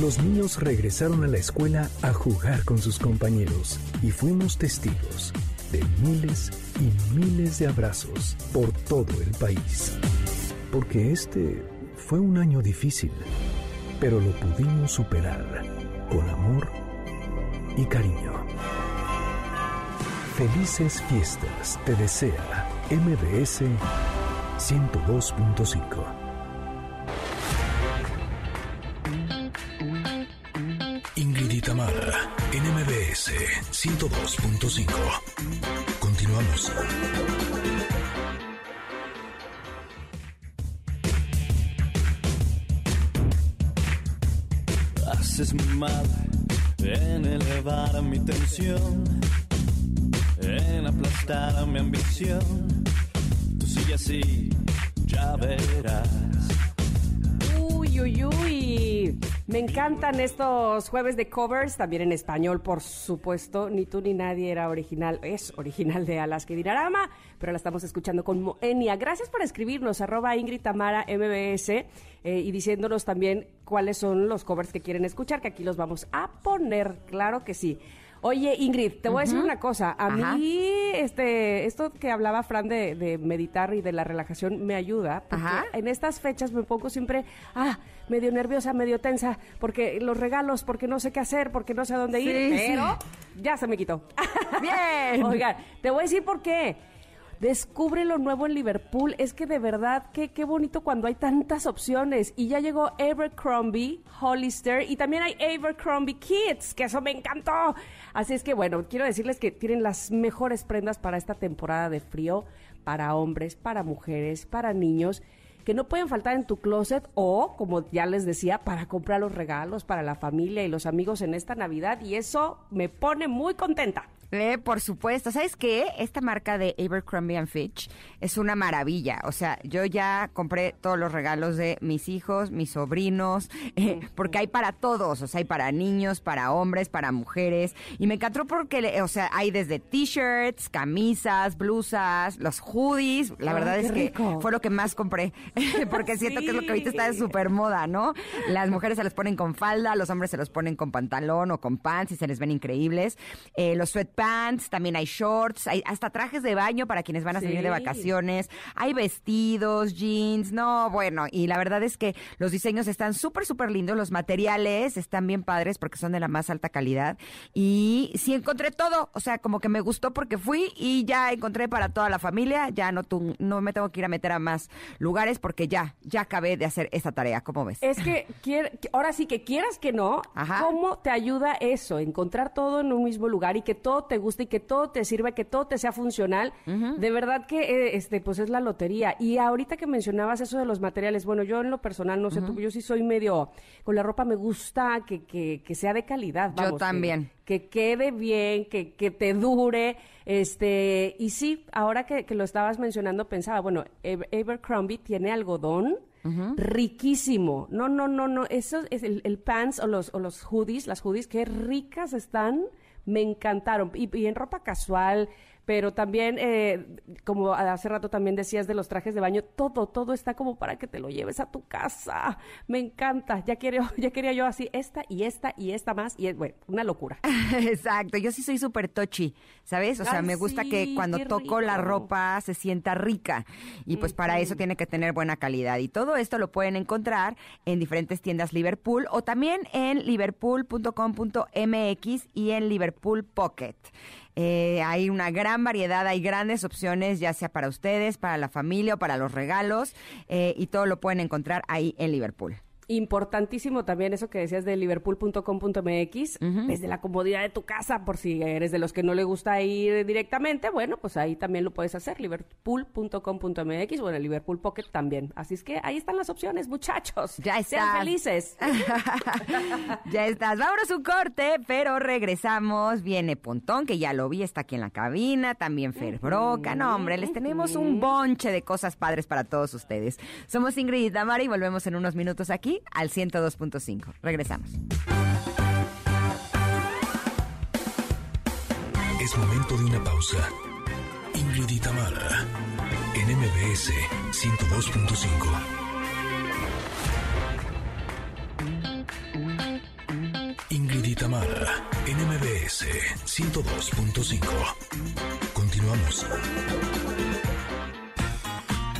Los niños regresaron a la escuela a jugar con sus compañeros y fuimos testigos de miles y miles de abrazos por todo el país. Porque este fue un año difícil, pero lo pudimos superar con amor y cariño. Felices fiestas te desea MBS 102.5. Ingrid y Tamara, en MBS 102.5. Continuamos. Haces mal en elevar mi tensión, en aplastar mi ambición. Tú sigue así, ya verás. Uy, uy, uy. Me encantan estos jueves de covers, también en español, por supuesto. Ni tú ni nadie era original, es original de Alaska y Dinarama, pero la estamos escuchando con Moenia. Gracias por escribirnos, arroba Ingrid Tamara MBS, eh, y diciéndonos también cuáles son los covers que quieren escuchar, que aquí los vamos a poner, claro que sí. Oye, Ingrid, te voy a decir Ujú. una cosa. A Ajá. mí, este, esto que hablaba Fran de, de meditar y de la relajación me ayuda. Porque Ajá. en estas fechas me pongo siempre, ah, medio nerviosa, medio tensa, porque los regalos, porque no sé qué hacer, porque no sé a dónde ir, Sí, sí. pero ya se me quitó. Bien. Oigan, te voy a decir por qué. Descubre lo nuevo en Liverpool. Es que de verdad, qué, qué bonito cuando hay tantas opciones. Y ya llegó Abercrombie, Hollister y también hay Abercrombie Kids, que eso me encantó. Así es que bueno, quiero decirles que tienen las mejores prendas para esta temporada de frío, para hombres, para mujeres, para niños que no pueden faltar en tu closet o, como ya les decía, para comprar los regalos para la familia y los amigos en esta Navidad y eso me pone muy contenta. Eh, por supuesto. ¿Sabes qué? Esta marca de Abercrombie and Fitch es una maravilla. O sea, yo ya compré todos los regalos de mis hijos, mis sobrinos, eh, porque hay para todos. O sea, hay para niños, para hombres, para mujeres. Y me encantó porque, o sea, hay desde t-shirts, camisas, blusas, los hoodies. La verdad es que rico. fue lo que más compré. porque siento que es lo que ahorita está de Sí. súper moda, ¿no? Las mujeres se los ponen con falda, los hombres se los ponen con pantalón o con pants y se les ven increíbles. Eh, los sweatpants, también hay shorts, hay hasta trajes de baño para quienes van a salir Sí. de vacaciones, hay vestidos, jeans, no, bueno, y la verdad es que los diseños están súper, súper lindos, los materiales están bien padres porque son de la más alta calidad y sí encontré todo, o sea, como que me gustó porque fui y ya encontré para toda la familia, ya no, tu- no me tengo que ir a meter a más lugares porque ya, ya acabé de hacer esta tarea, ¿cómo ves? Es que, quier- que- ahora sí que quieras que no, Ajá. ¿cómo te ayuda eso? Encontrar todo en un mismo lugar y que todo te guste y que todo te sirva, que todo te sea funcional. De verdad que eh, este pues es la lotería. Y ahorita que mencionabas eso de los materiales, bueno, yo en lo personal, no sé tú, yo sí soy medio, con la ropa me gusta que, que, que sea de calidad. Yo vamos, que- también. Que, quede bien, que, que te dure. Este, y sí, ahora que, que lo estabas mencionando, pensaba, bueno, Aber- Abercrombie tiene algodón riquísimo. No, no, no, no. Eso es el, el pants o los, o los hoodies, las hoodies, qué ricas están. Me encantaron. Y, en ropa casual, pero también, eh, como hace rato también decías de los trajes de baño, todo, todo está como para que te lo lleves a tu casa. Me encanta. Ya quiero, ya quería yo así, esta y esta y esta más. Y es, bueno, una locura. Exacto, yo sí soy súper tochi, ¿sabes? O sea, Ay, me gusta sí, que cuando toco la ropa se sienta rica y pues para eso tiene que tener buena calidad y todo esto lo pueden encontrar en diferentes tiendas Liverpool o también en liverpool.com.mx y en Liverpool Pocket. Eh, hay una gran variedad, hay grandes opciones, ya sea para ustedes, para la familia o para los regalos, eh, y todo lo pueden encontrar ahí en Liverpool. Importantísimo también eso que decías de liverpool.com.mx, desde la comodidad de tu casa, por si eres de los que no le gusta ir directamente, bueno, pues ahí también lo puedes hacer, liverpool.com.mx o en el Liverpool Pocket también. Así es que ahí están las opciones, muchachos. Ya Sean estás. felices. ya estás. Vámonos un corte, pero regresamos. Viene Pontón, que ya lo vi, está aquí en la cabina. También Fer Broca. No, hombre, les tenemos un bonche de cosas padres para todos ustedes. Somos Ingrid y Tamara y volvemos en unos minutos aquí al 102.5. Regresamos. Es momento de una pausa. Ingrid en MBS 102.5. Ingrid en MBS 102.5. Continuamos.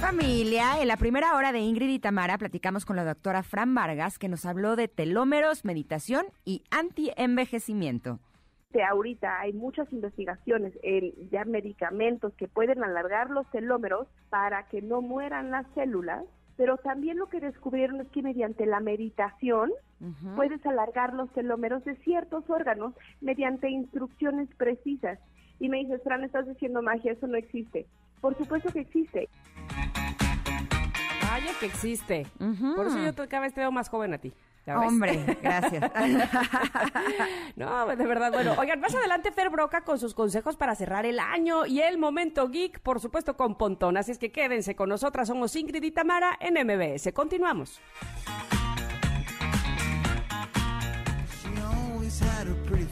Familia, en la primera hora de Ingrid y Tamara platicamos con la doctora Fran Vargas, que nos habló de telómeros, meditación y anti-envejecimiento. que ahorita hay muchas investigaciones en ya medicamentos que pueden alargar los telómeros para que no mueran las células, pero también lo que descubrieron es que mediante la meditación puedes alargar los telómeros de ciertos órganos mediante instrucciones precisas. Y me dices, Fran, estás diciendo magia, eso no existe. Por supuesto que existe. Vaya que existe. Por eso yo cada vez te veo más joven a ti. Hombre, gracias. no, de verdad. Bueno, oigan, más adelante Fer Broca con sus consejos para cerrar el año y el momento geek, por supuesto, con Pontón. Así es que quédense con nosotras. Somos Ingrid y Tamara en MBS. Continuamos.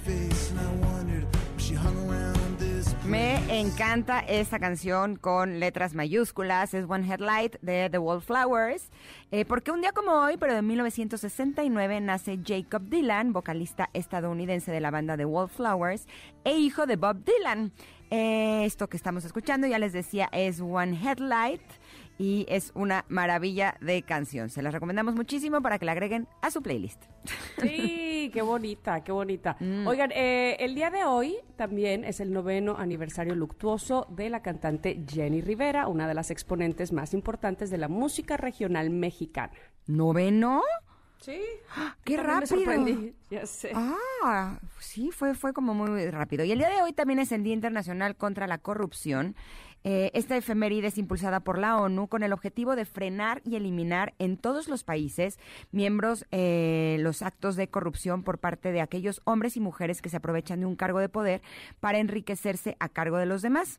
She Me encanta esta canción con letras mayúsculas, es One Headlight de The Wallflowers, eh, porque un día como hoy, pero de 1969, nace Jacob Dylan, vocalista estadounidense de la banda The Wallflowers e hijo de Bob Dylan. Eh, esto que estamos escuchando, ya les decía, es One Headlight y es una maravilla de canción. Se las recomendamos muchísimo para que la agreguen a su playlist. Sí, qué bonita, qué bonita. Mm. Oigan, eh, el día de hoy también es el noveno aniversario luctuoso de la cantante Jenny Rivera, una de las exponentes más importantes de la música regional mexicana. ¿Noveno? Sí. ¡Qué me rápido! ya sé. Ah, sí, fue, fue como muy rápido. Y el día de hoy también es el Día Internacional contra la Corrupción. Eh, esta efeméride es impulsada por la ONU con el objetivo de frenar y eliminar en todos los países miembros eh, los actos de corrupción por parte de aquellos hombres y mujeres que se aprovechan de un cargo de poder para enriquecerse a cargo de los demás.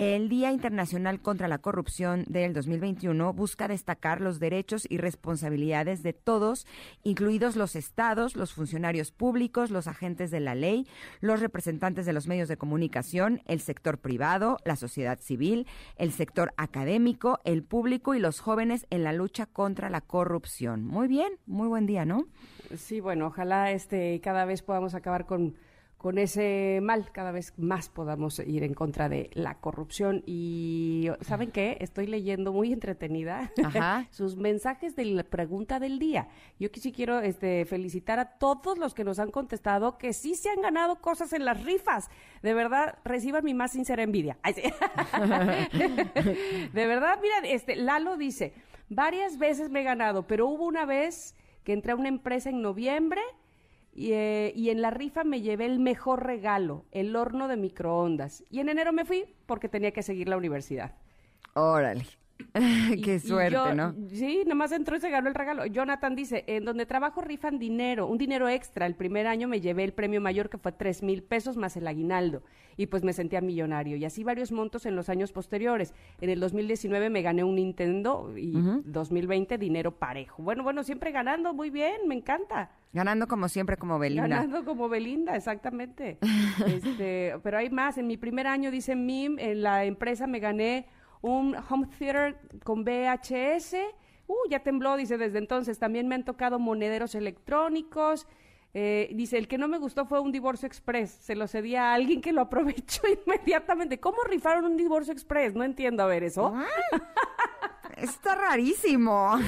El Día Internacional contra la Corrupción del 2021 busca destacar los derechos y responsabilidades de todos, incluidos los estados, los funcionarios públicos, los agentes de la ley, los representantes de los medios de comunicación, el sector privado, la sociedad civil, el sector académico, el público y los jóvenes en la lucha contra la corrupción. Muy bien, muy buen día, ¿no? Sí, bueno, ojalá este cada vez podamos acabar con, con ese mal, cada vez más podamos ir en contra de la corrupción. Y ¿saben qué? Estoy leyendo muy entretenida Ajá. sus mensajes de la pregunta del día. Yo que sí quiero este, felicitar a todos los que nos han contestado que sí se han ganado cosas en las rifas. De verdad, reciban mi más sincera envidia. Ay, sí. de verdad, mira, este, Lalo dice, varias veces me he ganado, pero hubo una vez que entré a una empresa en noviembre y, eh, y en la rifa me llevé el mejor regalo, el horno de microondas. Y en enero me fui porque tenía que seguir la universidad. Órale. Qué Y suerte, yo- ¿no? Sí, nomás entró y se ganó el regalo. Jonathan dice, en donde trabajo rifan dinero, un dinero extra. El primer año me llevé el premio mayor que fue tres mil pesos más el aguinaldo. Y pues me sentía millonario. Y así varios montos en los años posteriores. En el 2019 me gané un Nintendo y 2020 dinero parejo. Bueno, bueno, siempre ganando, muy bien, me encanta. Ganando como siempre, como Belinda. Ganando como Belinda, exactamente. Este, pero hay más. En mi primer año, dice Mim, en la empresa me gané un home theater con VHS. Uh, ya tembló, dice, desde entonces. También me han tocado monederos electrónicos. Eh, dice, el que no me gustó fue un divorcio express. Se lo cedí a alguien que lo aprovechó inmediatamente. ¿Cómo rifaron un divorcio express? No entiendo, a ver, eso. Está rarísimo.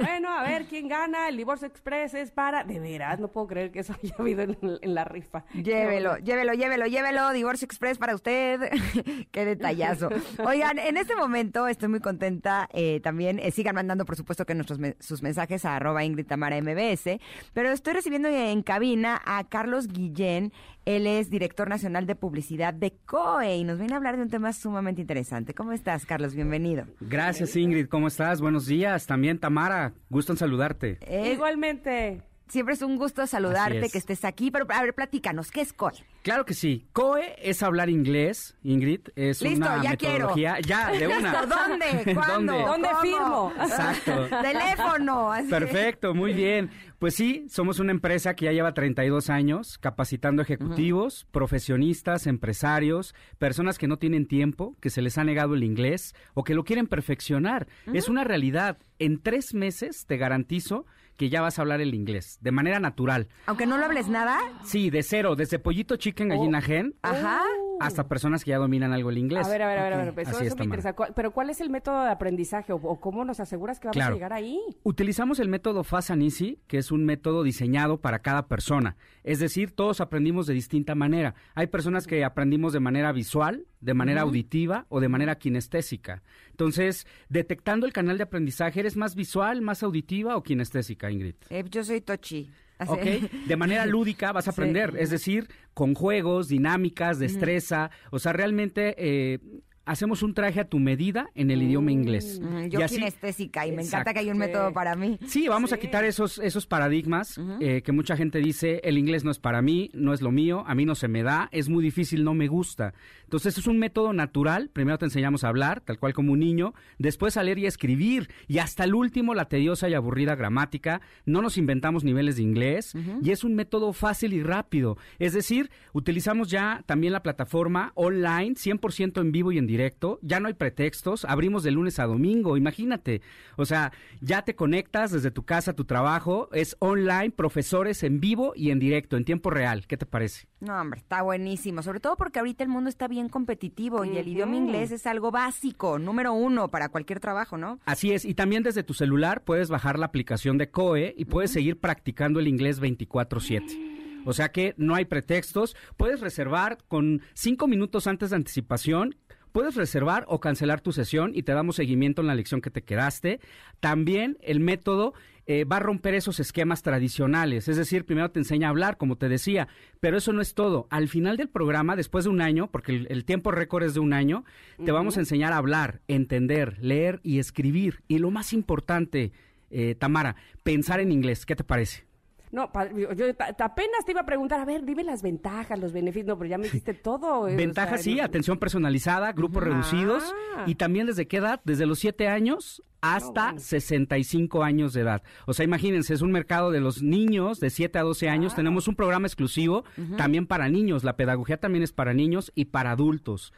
Bueno, a ver, ¿quién gana? El Divorcio Express es para... De veras, no puedo creer que eso haya habido en, en la rifa. Llévelo, llévelo, llévelo, llévelo. Divorcio Express para usted. Qué detallazo. Oigan, en este momento estoy muy contenta. eh, también eh, sigan mandando, por supuesto, que nuestros me- sus mensajes a arroba Ingrid Tamara MBS. Pero estoy recibiendo en cabina a Carlos Guillén. Él es director nacional de publicidad de COE y nos viene a hablar de un tema sumamente interesante. ¿Cómo estás, Carlos? Bienvenido. Gracias Ingrid, ¿cómo estás? Buenos días. También Tamara, gusto en saludarte. Eh, Igualmente. Siempre es un gusto saludarte, es. que estés aquí. Pero, a ver, platícanos, ¿qué es COE? Claro que sí. COE es hablar inglés, Ingrid. Es Listo, una ya quiero. metodología. Ya, de una. Listo, ¿Dónde? ¿Cuándo? ¿Dónde? ¿Dónde ¿Cómo? firmo? Exacto. Teléfono. así. Perfecto, muy bien. Pues sí, somos una empresa que ya lleva 32 años capacitando ejecutivos, profesionistas, empresarios, personas que no tienen tiempo, que se les ha negado el inglés o que lo quieren perfeccionar. Es una realidad. En tres meses te garantizo que ya vas a hablar el inglés de manera natural. Aunque no lo hables nada. Sí, de cero, desde pollito chicken, gallina gen, Ajá. Hasta personas que ya dominan algo el inglés. A ver, a ver, a ver, a ver. Eso, eso es, me interesa. ¿Cuál- Pero ¿cuál es el método de aprendizaje o, o cómo nos aseguras que vamos Claro. a llegar ahí? Utilizamos el método Fast and Easy, que es un método diseñado para cada persona. Es decir, todos aprendimos de distinta manera. Hay personas que aprendimos de manera visual, de manera auditiva o de manera kinestésica. Entonces, detectando el canal de aprendizaje, ¿eres más visual, más auditiva o kinestésica, Ingrid? Eh, yo soy Tochi. ¿Ok? De manera lúdica vas a aprender, es decir, con juegos, dinámicas, destreza. O sea, realmente eh, hacemos un traje a tu medida en el idioma inglés. Mm, yo Y así- kinestésica y me encanta que hay un Sí. método para mí. Sí, vamos a quitar esos, esos paradigmas eh, que mucha gente dice, el inglés no es para mí, no es lo mío, a mí no se me da, es muy difícil, no me gusta. Entonces es un método natural, primero te enseñamos a hablar, tal cual como un niño, después a leer y a escribir, y hasta el último la tediosa y aburrida gramática, no nos inventamos niveles de inglés, y es un método fácil y rápido. Es decir, utilizamos ya también la plataforma online, 100% en vivo y en directo, ya no hay pretextos, abrimos de lunes a domingo, imagínate. O sea, ya te conectas desde tu casa a tu trabajo, es online, profesores en vivo y en directo, en tiempo real. ¿Qué te parece? No, hombre, está buenísimo. Sobre todo porque ahorita el mundo está bien competitivo y el idioma inglés es algo básico, número uno para cualquier trabajo, ¿no? Así es, y también desde tu celular puedes bajar la aplicación de COE y puedes seguir practicando el inglés 24/7. O sea que no hay pretextos, puedes reservar con cinco minutos antes de anticipación. Puedes reservar o cancelar tu sesión y te damos seguimiento en la lección que te quedaste. También el método eh, va a romper esos esquemas tradicionales. Es decir, primero te enseña a hablar, como te decía, pero eso no es todo. Al final del programa, después de un año, porque el, el tiempo récord es de un año, te vamos a enseñar a hablar, entender, leer y escribir. Y lo más importante, eh, Tamara, pensar en inglés. ¿Qué te parece? No, yo, apenas te iba a preguntar, a ver, dime las ventajas, los beneficios, no, pero ya me dijiste todo. eh, o Ventajas, sea, sí, no- atención personalizada, grupos reducidos Ah. y también desde qué edad, desde los 7 años hasta bueno. 65 años de edad. O sea, imagínense, es un mercado de los niños de 7 a 12 años. Tenemos un programa exclusivo también para niños. La pedagogía también es para niños y para adultos.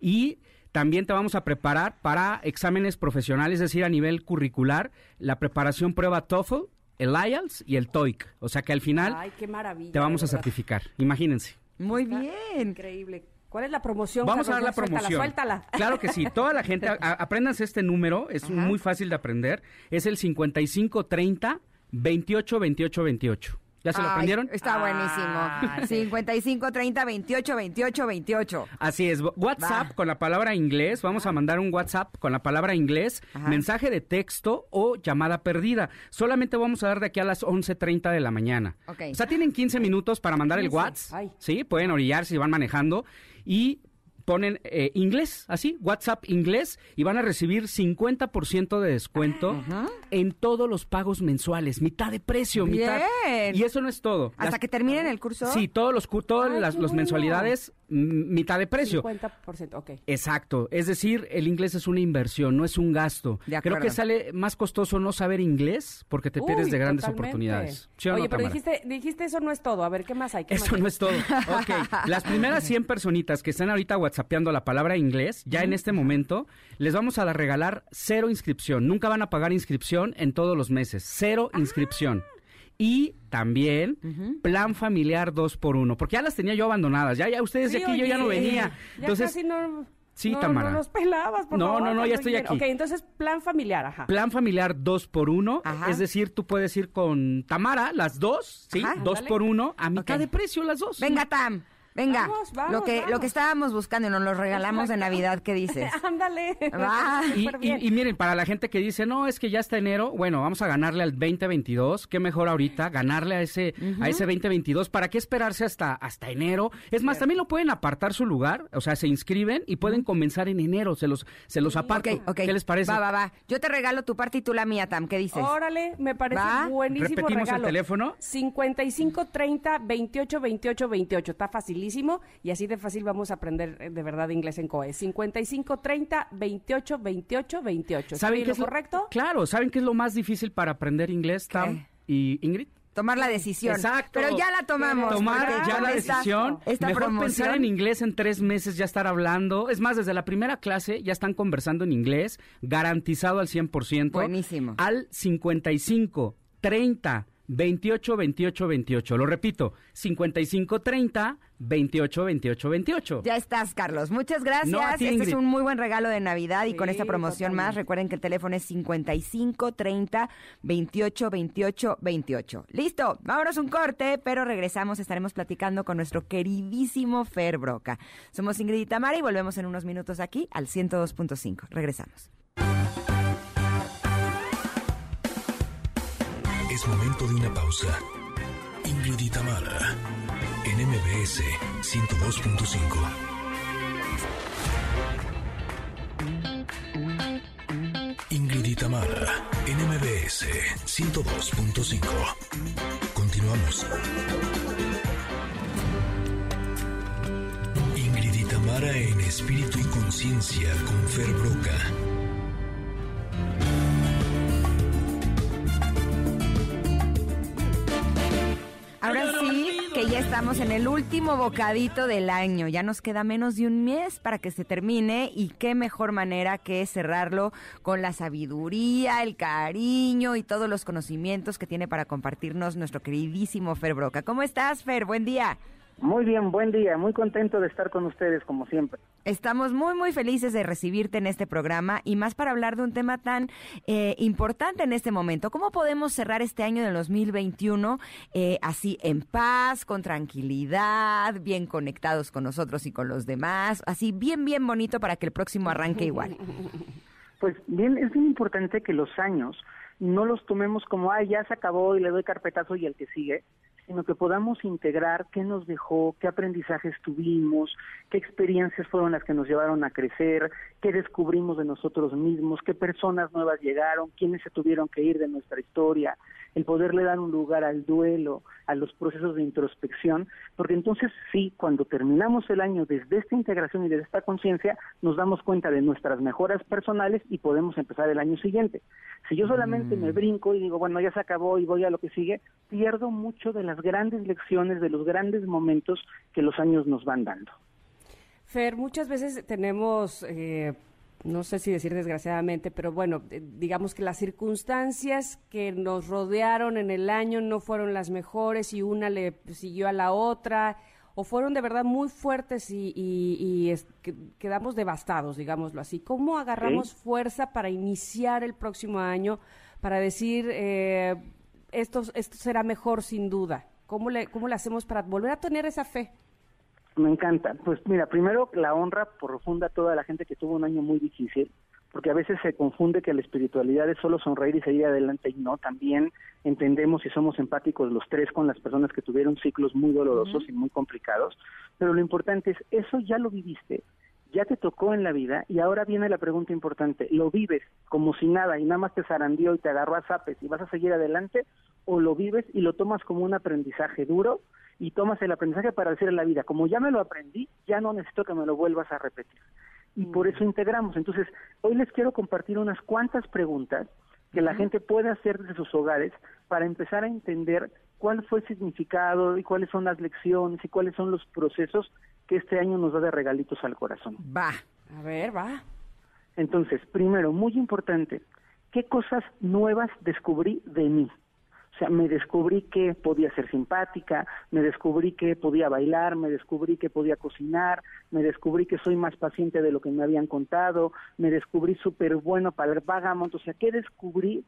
Y también te vamos a preparar para exámenes profesionales, es decir, a nivel curricular, la preparación prueba TOEFL, el IELTS y el TOEIC. O sea que al final Ay, qué maravilla. te vamos a certificar. Imagínense. Muy bien. Increíble. ¿Cuál es la promoción? Vamos a dar la promoción. Suéltala, suéltala. Claro que sí. Toda la gente, a- a- apréndanse este número, es Ajá. muy fácil de aprender. Es el 5530 28 28 28. ¿Ya se lo Ay, aprendieron? Está buenísimo. 55 30 28 28 28. Así es. WhatsApp Va. con la palabra inglés. Vamos a mandar un WhatsApp con la palabra inglés, Ajá. mensaje de texto o llamada perdida. Solamente vamos a dar de aquí a las 11.30 de la mañana. Ok. O sea, tienen 15 minutos para mandar el 15, WhatsApp. Sí, pueden orillarse si van manejando. Y ponen eh, inglés, así, WhatsApp inglés, y van a recibir 50% de descuento en todos los pagos mensuales. Mitad de precio, mitad. Bien. Y eso no es todo. Hasta Las- que terminen el curso. Sí, todos los, todas Ay, las los mensualidades, mitad de precio. 50%, ok. Exacto, es decir, el inglés es una inversión, no es un gasto. De Creo que sale más costoso no saber inglés porque te pierdes de grandes totalmente. oportunidades. ¿Sí Oye, no, pero Tamara? dijiste, dijiste eso no es todo. A ver, ¿qué más hay? ¿Qué Eso más no es todo. Ok, las primeras 100 personitas que están ahorita whatsappeando la palabra inglés, ya en este momento, les vamos a regalar cero inscripción. Nunca van a pagar inscripción en todos los meses. Cero inscripción. Y también plan familiar 2 por 1 porque ya las tenía yo abandonadas. Ya, ya ustedes de aquí yo ya no venía. Ya Entonces, casi no... Sí, no, Tamara. No nos pelabas, por No, favor, no, no, ya estoy aquí. Ok, entonces plan familiar, ajá. Plan familiar dos por uno, Ajá. es decir, tú puedes ir con Tamara, las dos, ¿sí? Ajá. dos Ándale. por uno, a mitad Ok. de precio las dos. Venga, Tam. Venga, Vamos, vamos, lo que lo que estábamos buscando y nos lo regalamos de Navidad, ¿qué dices? Ándale. Va. Y, Súper y- bien. y miren, para la gente que dice, no, es que ya está enero, bueno, vamos a ganarle al 2022, qué mejor ahorita, ganarle a ese, a ese 2022, ¿para qué esperarse hasta, hasta enero? Es más, también lo pueden apartar su lugar, o sea, se inscriben y pueden comenzar en enero, se los, se los aparto. ¿Qué les parece? Va, va, va. Yo te regalo tu parte y tú la mía, Tam. ¿Qué dices? Órale, me parece ¿Va? buenísimo Repetimos el regalo. teléfono. 55 30 28 28 28. Está facilísimo y así de fácil vamos a aprender eh, de verdad inglés en COE. 55 30 28 28 28. ¿Saben ¿Estoy qué es lo correcto? Claro, ¿saben qué es lo más difícil para aprender inglés, Tam y Ingrid? Tomar la decisión. Exacto. Pero ya la tomamos. Tomar ya la esta- decisión. Esta Mejor promoción. pensar en inglés en tres meses, ya estar hablando. Es más, desde la primera clase ya están conversando en inglés, garantizado al 100%. Buenísimo. Al 55 30 28 28 28. Lo repito, 55 30 28 28 28. Ya estás, Carlos. Muchas gracias. No, a ti, este es un muy buen regalo de Navidad y con esta promoción más, recuerden que el teléfono es 55 30 28 28 28. Listo, vámonos un corte, pero regresamos, estaremos platicando con nuestro queridísimo Fer Broca. Somos Ingrid y Tamara y volvemos en unos minutos aquí al 102.5. Regresamos. Momento de una pausa. Ingrid en MBS 102.5. Ingrid y en MBS 102.5. Continuamos. Ingrid en espíritu y conciencia con Fer Broca. Ahora sí, que ya estamos en el último bocadito del año. Ya nos queda menos de un mes para que se termine y qué mejor manera que cerrarlo con la sabiduría, el cariño y todos los conocimientos que tiene para compartirnos nuestro queridísimo Fer Broca. ¿Cómo estás, Fer? Buen día. Muy bien, buen día, muy contento de estar con ustedes como siempre. Estamos muy, muy felices de recibirte en este programa y más para hablar de un tema tan eh, importante en este momento. ¿Cómo podemos cerrar este año del 2021 eh, así en paz, con tranquilidad, bien conectados con nosotros y con los demás? Así bien, bien bonito para que el próximo arranque igual. Pues bien, es bien importante que los años no los tomemos como, ay, ya se acabó y le doy carpetazo y el que sigue, sino que podamos integrar qué nos dejó, qué aprendizajes tuvimos, qué experiencias fueron las que nos llevaron a crecer, qué descubrimos de nosotros mismos, qué personas nuevas llegaron, quiénes se tuvieron que ir de nuestra historia, el poderle dar un lugar al duelo, a los procesos de introspección, porque entonces sí, cuando terminamos el año desde esta integración y desde esta conciencia, nos damos cuenta de nuestras mejoras personales y podemos empezar el año siguiente. Si yo solamente me brinco y digo, bueno, ya se acabó y voy a lo que sigue, pierdo mucho de las grandes lecciones, de los grandes momentos que los años nos van dando. Fer, muchas veces tenemos, eh, no sé si decir desgraciadamente, pero bueno, eh, digamos que las circunstancias que nos rodearon en el año no fueron las mejores y una le siguió a la otra, o fueron de verdad muy fuertes y, y- y es- que- quedamos devastados, digámoslo así. ¿Cómo agarramos fuerza para iniciar el próximo año, para decir, eh, esto, esto será mejor sin duda? ¿Cómo le, ¿Cómo le hacemos para volver a tener esa fe? Me encanta. Pues mira, primero la honra profunda a toda la gente que tuvo un año muy difícil, porque a veces se confunde que la espiritualidad es solo sonreír y seguir adelante y no, también entendemos y somos empáticos los tres con las personas que tuvieron ciclos muy dolorosos y muy complicados, pero lo importante es, eso ya lo viviste, ya te tocó en la vida y ahora viene la pregunta importante, ¿lo vives como si nada y nada más te zarandeó y te agarró a zapes y vas a seguir adelante o lo vives y lo tomas como un aprendizaje duro y tomas el aprendizaje para decir a la vida, como ya me lo aprendí, ya no necesito que me lo vuelvas a repetir. Y por eso integramos. Entonces, hoy les quiero compartir unas cuantas preguntas que la gente puede hacer desde sus hogares para empezar a entender cuál fue el significado y cuáles son las lecciones y cuáles son los procesos que este año nos da de regalitos al corazón. Va. A ver, va. Entonces, primero, muy importante, ¿qué cosas nuevas descubrí de mí? O sea, me descubrí que podía ser simpática, me descubrí que podía bailar, me descubrí que podía cocinar, me descubrí que soy más paciente de lo que me habían contado, me descubrí súper bueno para el vagamont, o sea, ¿qué descubrí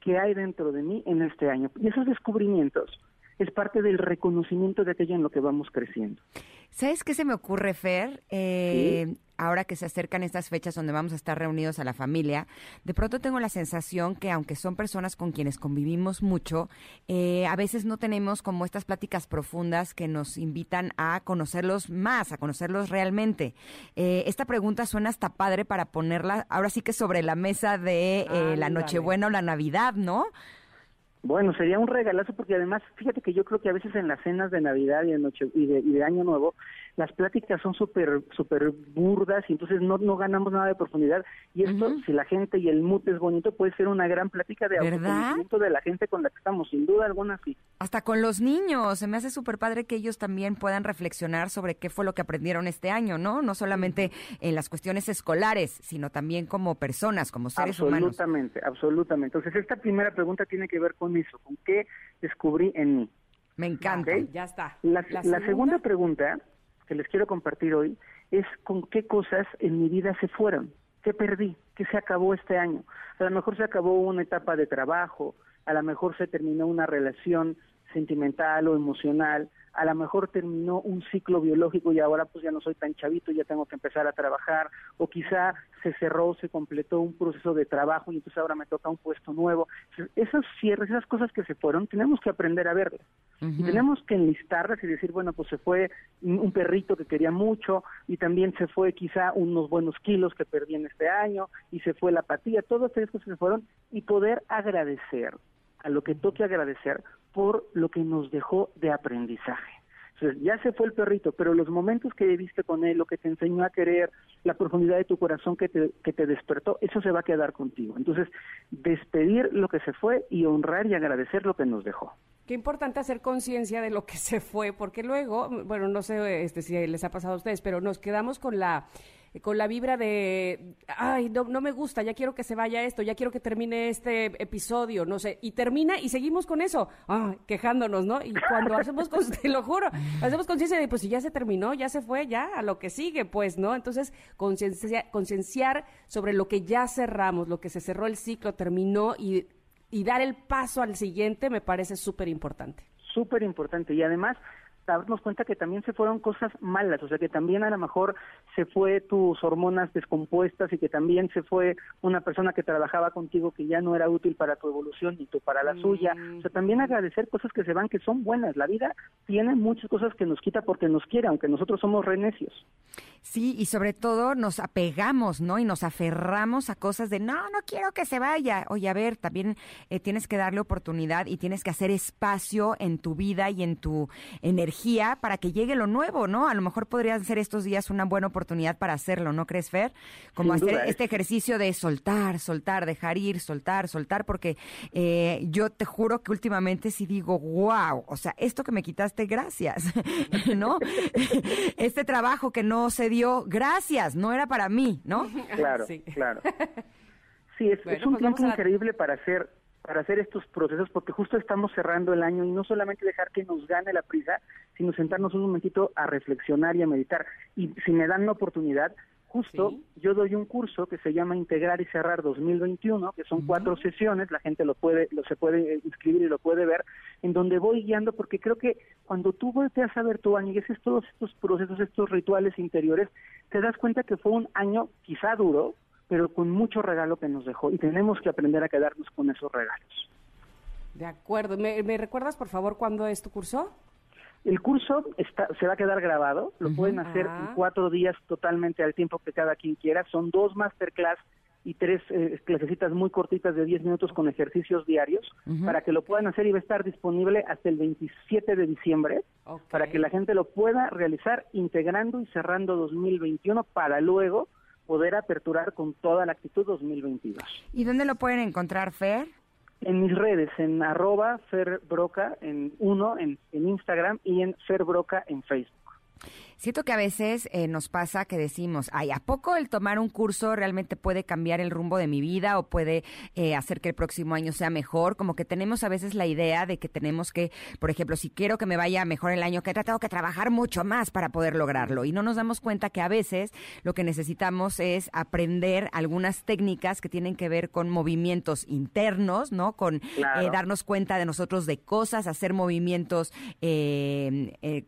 que hay dentro de mí en este año? Y esos descubrimientos es parte del reconocimiento de aquello en lo que vamos creciendo. ¿Sabes qué se me ocurre, Fer? Eh, Ahora que se acercan estas fechas donde vamos a estar reunidos a la familia, de pronto tengo la sensación que aunque son personas con quienes convivimos mucho, eh, a veces no tenemos como estas pláticas profundas que nos invitan a conocerlos más, a conocerlos realmente. Eh, esta pregunta suena hasta padre para ponerla ahora sí que sobre la mesa de eh, la Nochebuena o la Navidad, ¿no? Bueno, sería un regalazo porque además, fíjate que yo creo que a veces en las cenas de Navidad y de, noche, y de, y de Año Nuevo, las pláticas son súper súper burdas y entonces no, no ganamos nada de profundidad. Y esto, si la gente y el mood es bonito, puede ser una gran plática de autoconocimiento de la gente con la que estamos, sin duda alguna, sí. Hasta con los niños, se me hace súper padre que ellos también puedan reflexionar sobre qué fue lo que aprendieron este año, ¿no? No solamente en las cuestiones escolares, sino también como personas, como seres humanos. Absolutamente, absolutamente. Entonces, esta primera pregunta tiene que ver con eso, con qué descubrí en mí. Me encanta. Ya está. La, La la segunda pregunta que les quiero compartir hoy es con qué cosas en mi vida se fueron, qué perdí, qué se acabó este año. A lo mejor se acabó una etapa de trabajo, a lo mejor se terminó una relación sentimental o emocional, a lo mejor terminó un ciclo biológico y ahora pues ya no soy tan chavito, ya tengo que empezar a trabajar, o quizá se cerró, se completó un proceso de trabajo y entonces ahora me toca un puesto nuevo. Esos cierres, esas cosas que se fueron, tenemos que aprender a verlas. Y tenemos que enlistarlas y decir, bueno, pues se fue un un perrito que quería mucho y también se fue quizá unos buenos kilos que perdí en este año y se fue la apatía, todas esas cosas se fueron y poder agradecer a lo que toque agradecer por lo que nos dejó de aprendizaje. Ya se fue el perrito, pero los momentos que viviste con él, lo que te enseñó a querer, la profundidad de tu corazón que te, que te despertó, eso se va a quedar contigo. Entonces, despedir lo que se fue y honrar y agradecer lo que nos dejó. Qué importante hacer conciencia de lo que se fue, porque luego, bueno, no sé este, si les ha pasado a ustedes, pero nos quedamos con la con la vibra de, ay, no, no me gusta, ya quiero que se vaya esto, ya quiero que termine este episodio, no sé, y termina y seguimos con eso, ah, quejándonos, ¿no? Y cuando hacemos, te lo juro, hacemos conciencia de, pues si ya se terminó, ya se fue, ya a lo que sigue, pues, ¿no? Entonces, conciencia- concienciar sobre lo que ya cerramos, lo que se cerró el ciclo, terminó y, y dar el paso al siguiente me parece súper importante. súper importante y además darnos cuenta que también se fueron cosas malas, o sea que también a lo mejor se fue tus hormonas descompuestas y que también se fue una persona que trabajaba contigo que ya no era útil para tu evolución ni tú para la suya, o sea también agradecer cosas que se van que son buenas, la vida tiene muchas cosas que nos quita porque nos quiere, aunque nosotros somos renecios. Sí, y sobre todo nos apegamos, ¿no? Y nos aferramos a cosas de, no, no quiero que se vaya. Oye, a ver, también eh, tienes que darle oportunidad y tienes que hacer espacio en tu vida y en tu energía para que llegue lo nuevo, ¿no? A lo mejor podrían ser estos días una buena oportunidad para hacerlo, ¿no crees, Fer? Como Sin hacer duda, es- este ejercicio de soltar, soltar, dejar ir, soltar, soltar, porque eh, yo te juro que últimamente sí digo, wow, o sea, esto que me quitaste, gracias, ¿no? este trabajo que no se dio, gracias, no era para mí, ¿no? Claro, claro. Sí, es, Bueno, es un pues tiempo la- increíble para hacer para hacer estos procesos porque justo estamos cerrando el año y no solamente dejar que nos gane la prisa, sino sentarnos un momentito a reflexionar y a meditar. Y si me dan la oportunidad, justo yo doy un curso que se llama Integrar y Cerrar 2021, que son cuatro sesiones, la gente lo puede lo se puede eh, inscribir y lo puede ver, en donde voy guiando porque creo que cuando tú volteas a ver tu año y haces todos estos procesos, estos rituales interiores, te das cuenta que fue un año quizá duro, pero con mucho regalo que nos dejó y tenemos que aprender a quedarnos con esos regalos. De acuerdo. ¿Me, me recuerdas, por favor, cuándo es tu curso? El curso está, se va a quedar grabado, lo pueden hacer Ah. en cuatro días totalmente al tiempo que cada quien quiera. Son dos masterclass y tres eh, clasecitas muy cortitas de 10 minutos con ejercicios diarios para que lo puedan hacer y va a estar disponible hasta el 27 de diciembre para que la gente lo pueda realizar integrando y cerrando 2021 para luego poder aperturar con toda la actitud 2022. ¿Y dónde lo pueden encontrar, Fer? En mis redes, en arroba Fer Broca, en uno, en, en Instagram y en Fer Broca en Facebook. Siento que a veces eh, nos pasa que decimos, ay, ¿a poco el tomar un curso realmente puede cambiar el rumbo de mi vida o puede eh, hacer que el próximo año sea mejor? Como que tenemos a veces la idea de que tenemos que, por ejemplo, si quiero que me vaya mejor el año que entra, tengo que trabajar mucho más para poder lograrlo. Y no nos damos cuenta que a veces lo que necesitamos es aprender algunas técnicas que tienen que ver con movimientos internos, ¿no? Con Claro. eh, darnos cuenta de nosotros de cosas, hacer movimientos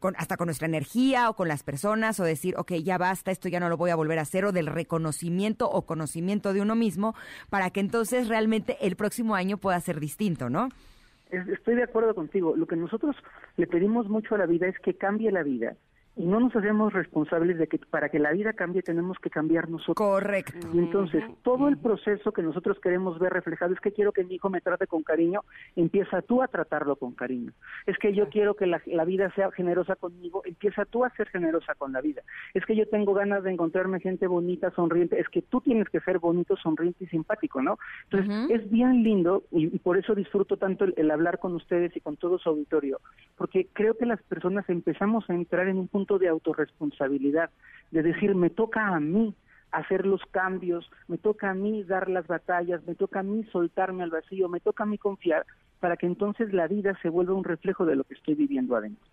con- hasta con nuestra energía o con las personas o decir, ok, ya basta, esto ya no lo voy a volver a hacer o del reconocimiento o conocimiento de uno mismo para que entonces realmente el próximo año pueda ser distinto, ¿no? Es- Estoy de acuerdo contigo. Lo que nosotros le pedimos mucho a la vida es que cambie la vida. Y no nos hacemos responsables de que para que la vida cambie tenemos que cambiar nosotros. Correcto. Y entonces, todo el proceso que nosotros queremos ver reflejado es que quiero que mi hijo me trate con cariño, empieza tú a tratarlo con cariño. Es que yo quiero que la, la vida sea generosa conmigo, empieza tú a ser generosa con la vida. Es que yo tengo ganas de encontrarme gente bonita, sonriente, es que tú tienes que ser bonito, sonriente y simpático, ¿no? Entonces, es bien lindo y, y por eso disfruto tanto el, el hablar con ustedes y con todo su auditorio, porque creo que las personas empezamos a entrar en un punto de autorresponsabilidad, de decir, me toca a mí hacer los cambios, me toca a mí dar las batallas, me toca a mí soltarme al vacío, me toca a mí confiar, para que entonces la vida se vuelva un reflejo de lo que estoy viviendo adentro.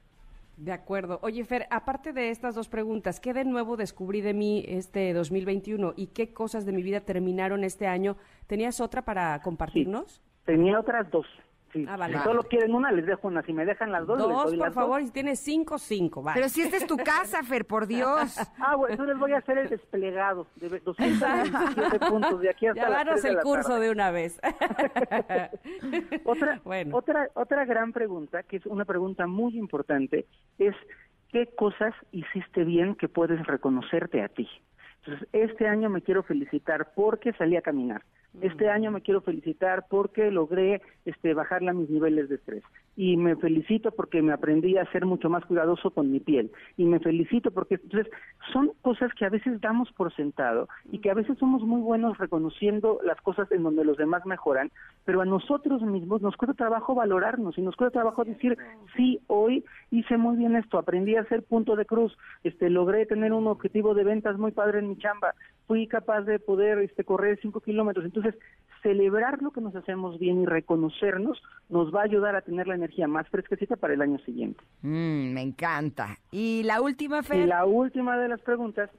De acuerdo. Oye, Fer, aparte de estas dos preguntas, ¿qué de nuevo descubrí de mí este 2021 y qué cosas de mi vida terminaron este año? ¿Tenías otra para compartirnos? Tenía otras dos. Sí. Ah, vale. Si solo quieren una, les dejo una. Si me dejan las dos, les Dos, doy por las favor, dos. y tienes cinco, cinco, vale. Pero si esta es tu casa, Fer, por Dios. Ah, bueno, entonces les voy a hacer el desplegado de 227 puntos de aquí hasta Ya las danos 3 de el la curso tarde. de una vez. Otra, otra, otra gran pregunta, que es una pregunta muy importante, es ¿qué cosas hiciste bien que puedes reconocerte a ti? Entonces, este año me quiero felicitar porque salí a caminar. Este año me quiero felicitar porque logré este, bajarle a mis niveles de estrés. Y me felicito porque me aprendí a ser mucho más cuidadoso con mi piel. Y me felicito porque, entonces, son cosas que a veces damos por sentado y que a veces somos muy buenos reconociendo las cosas en donde los demás mejoran, pero a nosotros mismos nos cuesta trabajo valorarnos y nos cuesta trabajo decir, sí, hoy hice muy bien esto, aprendí a hacer punto de cruz, este, logré tener un objetivo de ventas muy padre en mi chamba, fui capaz de poder este, correr cinco kilómetros. Entonces, celebrar lo que nos hacemos bien y reconocernos nos va a ayudar a tener la energía más fresquecita para el año siguiente. Mm, me encanta. Y la última, Y Fer. la última de las preguntas,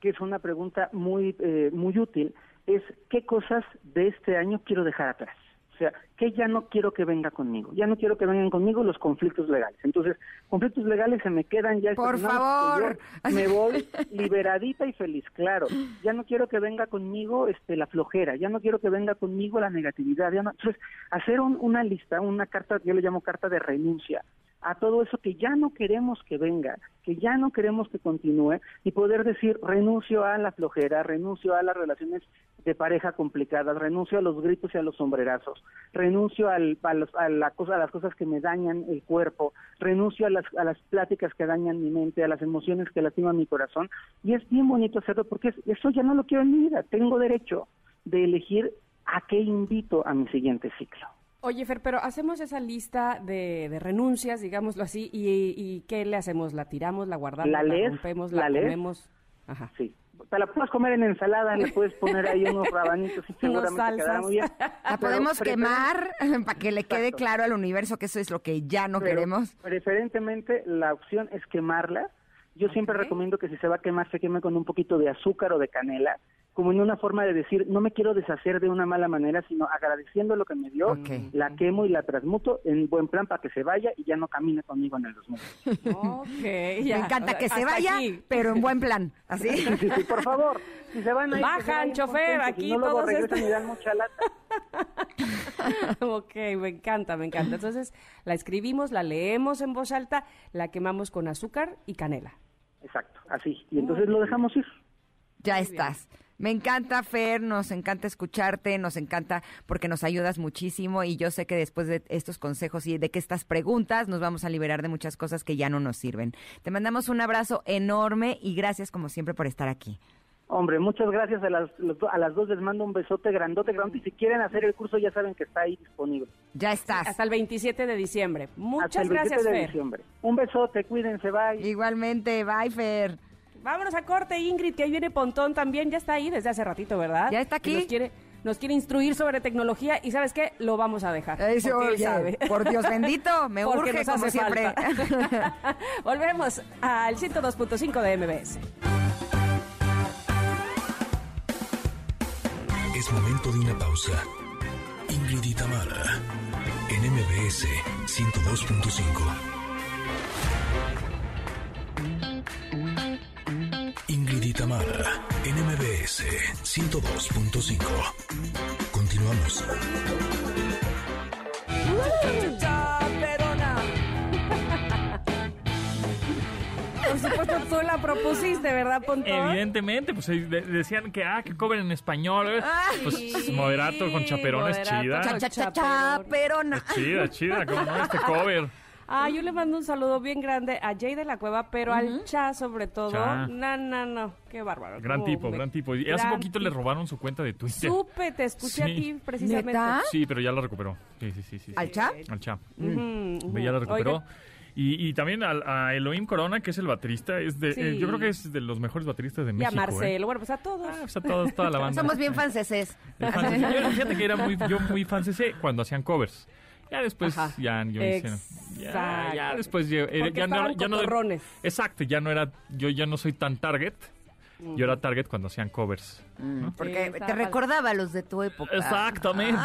que es una pregunta muy, eh, muy útil, es ¿qué cosas de este año quiero dejar atrás? O sea, ¿qué ya no quiero que venga conmigo? Ya no quiero que vengan conmigo los conflictos legales. Entonces, conflictos legales se me quedan ya Por que favor. Me voy liberadita y feliz, claro. Ya no quiero que venga conmigo este, la flojera, ya no quiero que venga conmigo la negatividad. Ya no, entonces, hacer un- una lista, una carta, yo le llamo carta de renuncia, a todo eso que ya no queremos que venga, que ya no queremos que continúe y poder decir renuncio a la flojera, renuncio a las relaciones de pareja complicadas, renuncio a los gritos y a los sombrerazos, renuncio al- a, a las cosas que me dañan el cuerpo, renuncio a las, a las pláticas que dañan mi mente, a las emociones que lastiman mi corazón y es bien bonito hacerlo porque es- eso ya no lo quiero en mi vida, tengo derecho de elegir a qué invito a mi siguiente ciclo. Oye, Fer, pero hacemos esa lista de, de renuncias, digámoslo así, y, y ¿qué le hacemos? ¿La tiramos, la guardamos, La la, lees, rompemos, la la, comemos? Ajá. Sí. Te la puedes comer en ensalada, le puedes poner ahí unos rabanitos y seguramente quedará muy bien. La podemos quemar para que le quede claro al universo que eso es lo que ya no pero queremos. Preferentemente la opción es quemarla. Yo siempre recomiendo que si se va a quemar se queme con un poquito de azúcar o de canela, como en una forma de decir, no me quiero deshacer de una mala manera, sino agradeciendo lo que me dio, la quemo y la transmuto en buen plan para que se vaya y ya no camine conmigo en el 2000. Ok, Me encanta que se vaya, aquí. pero en buen plan. ¿Así? Sí, sí, sí, por favor, si se van a ir, que se Bajan, chofer, aquí y no luego todos regresan estos- y dan mucha lata. ok, me encanta, me encanta. Entonces, la escribimos, la leemos en voz alta, la quemamos con azúcar y canela. Exacto, así. Y entonces lo dejamos ir. Ya estás. Me encanta, Fer, nos encanta escucharte, nos encanta porque nos ayudas muchísimo y yo sé que después de estos consejos y de que estas preguntas nos vamos a liberar de muchas cosas que ya no nos sirven. Te mandamos un abrazo enorme y gracias como siempre por estar aquí. Hombre, muchas gracias a las, a las dos. Les mando un besote grandote, grandote. Y si quieren hacer el curso, ya saben que está ahí disponible. Ya estás. Hasta el 27 de diciembre. Hasta Muchas el 27 gracias, de Fer. diciembre. Un besote, cuídense, bye. Igualmente, bye, Fer. Vámonos a corte, Ingrid, que ahí viene Pontón también. Ya está ahí desde hace ratito, ¿verdad? Ya está aquí. Nos quiere, nos quiere instruir sobre tecnología y ¿sabes qué? Lo vamos a dejar. Eso, porque él oye, sabe. por Dios bendito, me Porque urge nos como hace siempre. falta. Volvemos al 102.5 de MBS. Es momento de una pausa. Ingrid y Tamara, en MBS 102.5. MBS 102.5. Continuamos. Por supuesto, tú la propusiste, ¿verdad, Pontón? Evidentemente, pues de- decían que, ah, que cover en español. eh. Ay. Pues moderato con chaperones, moderato chida. Cha, cha, cha, perona. Chida, chida, como no este cover. Ah, yo le mando un saludo bien grande a Jay de la Cueva, pero al Cha sobre todo. Cha. No, no, no. Qué bárbaro. Gran tipo, me- gran tipo. Y hace poquito le robaron su cuenta de Twitter. Supe, te escuché a Sí. ti precisamente. ¿Neta? Sí, pero ya la recuperó. Sí, sí, sí. sí, sí. ¿Al Cha? Al Cha. Ya la recuperó. Y, y también al- a Elohim Corona, que es el baterista, es de, Sí. eh, yo creo que es de los mejores bateristas de y a México. ¿eh? Marcelo, bueno, pues a todos. Ah, pues a todos, toda la banda. Somos bien franceses. El fan CC. Yo, fíjate que era muy, yo muy fan CC cuando hacían covers. Ya después, Ajá. ya yo hice- Ya, ya después yo, eh, Porque ya no, ya no. Exacto, ya no era, yo ya no soy tan target. Yo era target cuando hacían covers. Mm, Porque te recordaba a los de tu época. Exactamente.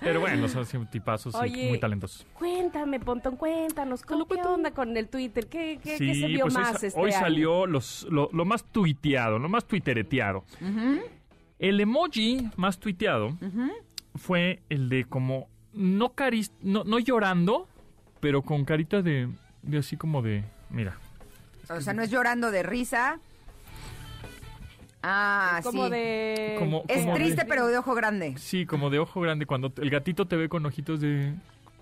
Pero bueno, son tipazos y Oye, muy talentosos. Cuéntame, Pontón, cuéntanos. ¿Cómo, ¿Qué onda con el Twitter? ¿Qué, qué, qué se vio pues hoy, más sa- este hoy año? salió los, lo, lo más tuiteado, lo más twittereteado. El emoji más tuiteado fue el de como no caris, no, no llorando, pero con carita de, de así como de, mira, O sea, no es llorando de risa. Ah, Como sí. de... Como- Es como triste, de- pero de ojo grande. sí, como de ojo grande cuando el gatito te ve con ojitos de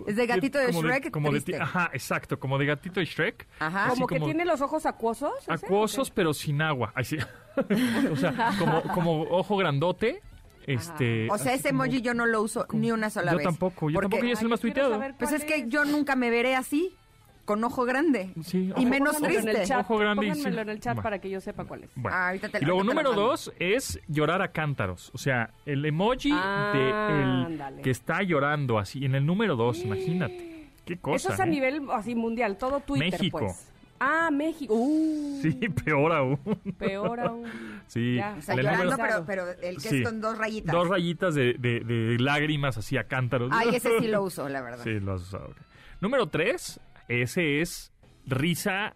Es de gatito de Shrek, como de triste. ajá, exacto, como de gatito de Shrek. Ajá. Como que tiene los ojos acuosos. Acuosos, pero sin agua. Ay, sí. o sea, como, como ojo grandote. Este, O sea, ese como- emoji yo no lo uso ni una sola Yo vez. tampoco, yo Porque- tampoco, y es el más yo tuiteado. Pues cuál es que yo nunca me veré así, con ojo grande. Sí, Y ojo- menos Pónganmelo en el triste. chat, Ojo grande y pónganmelo sí. en el chat Bueno. para que yo sepa cuál es. Bueno. Ah, ahorita te- y luego ahorita te lo número mando. dos es llorar a cántaros. O sea, el emoji Ah, de el que está llorando así. En el número dos, imagínate. Qué cosa. Eso es a ¿eh? nivel así mundial, todo Twitter, México. pues. Ah, México. Uh, Sí, peor aún. peor aún. Sí. Ya. O sea, llorando, número- pero, pero el que Sí. es con dos rayitas. Dos rayitas de, de- de lágrimas así a cántaros. Ay, ese sí lo uso, la verdad. Sí, lo has usado. Número tres, ese es risa,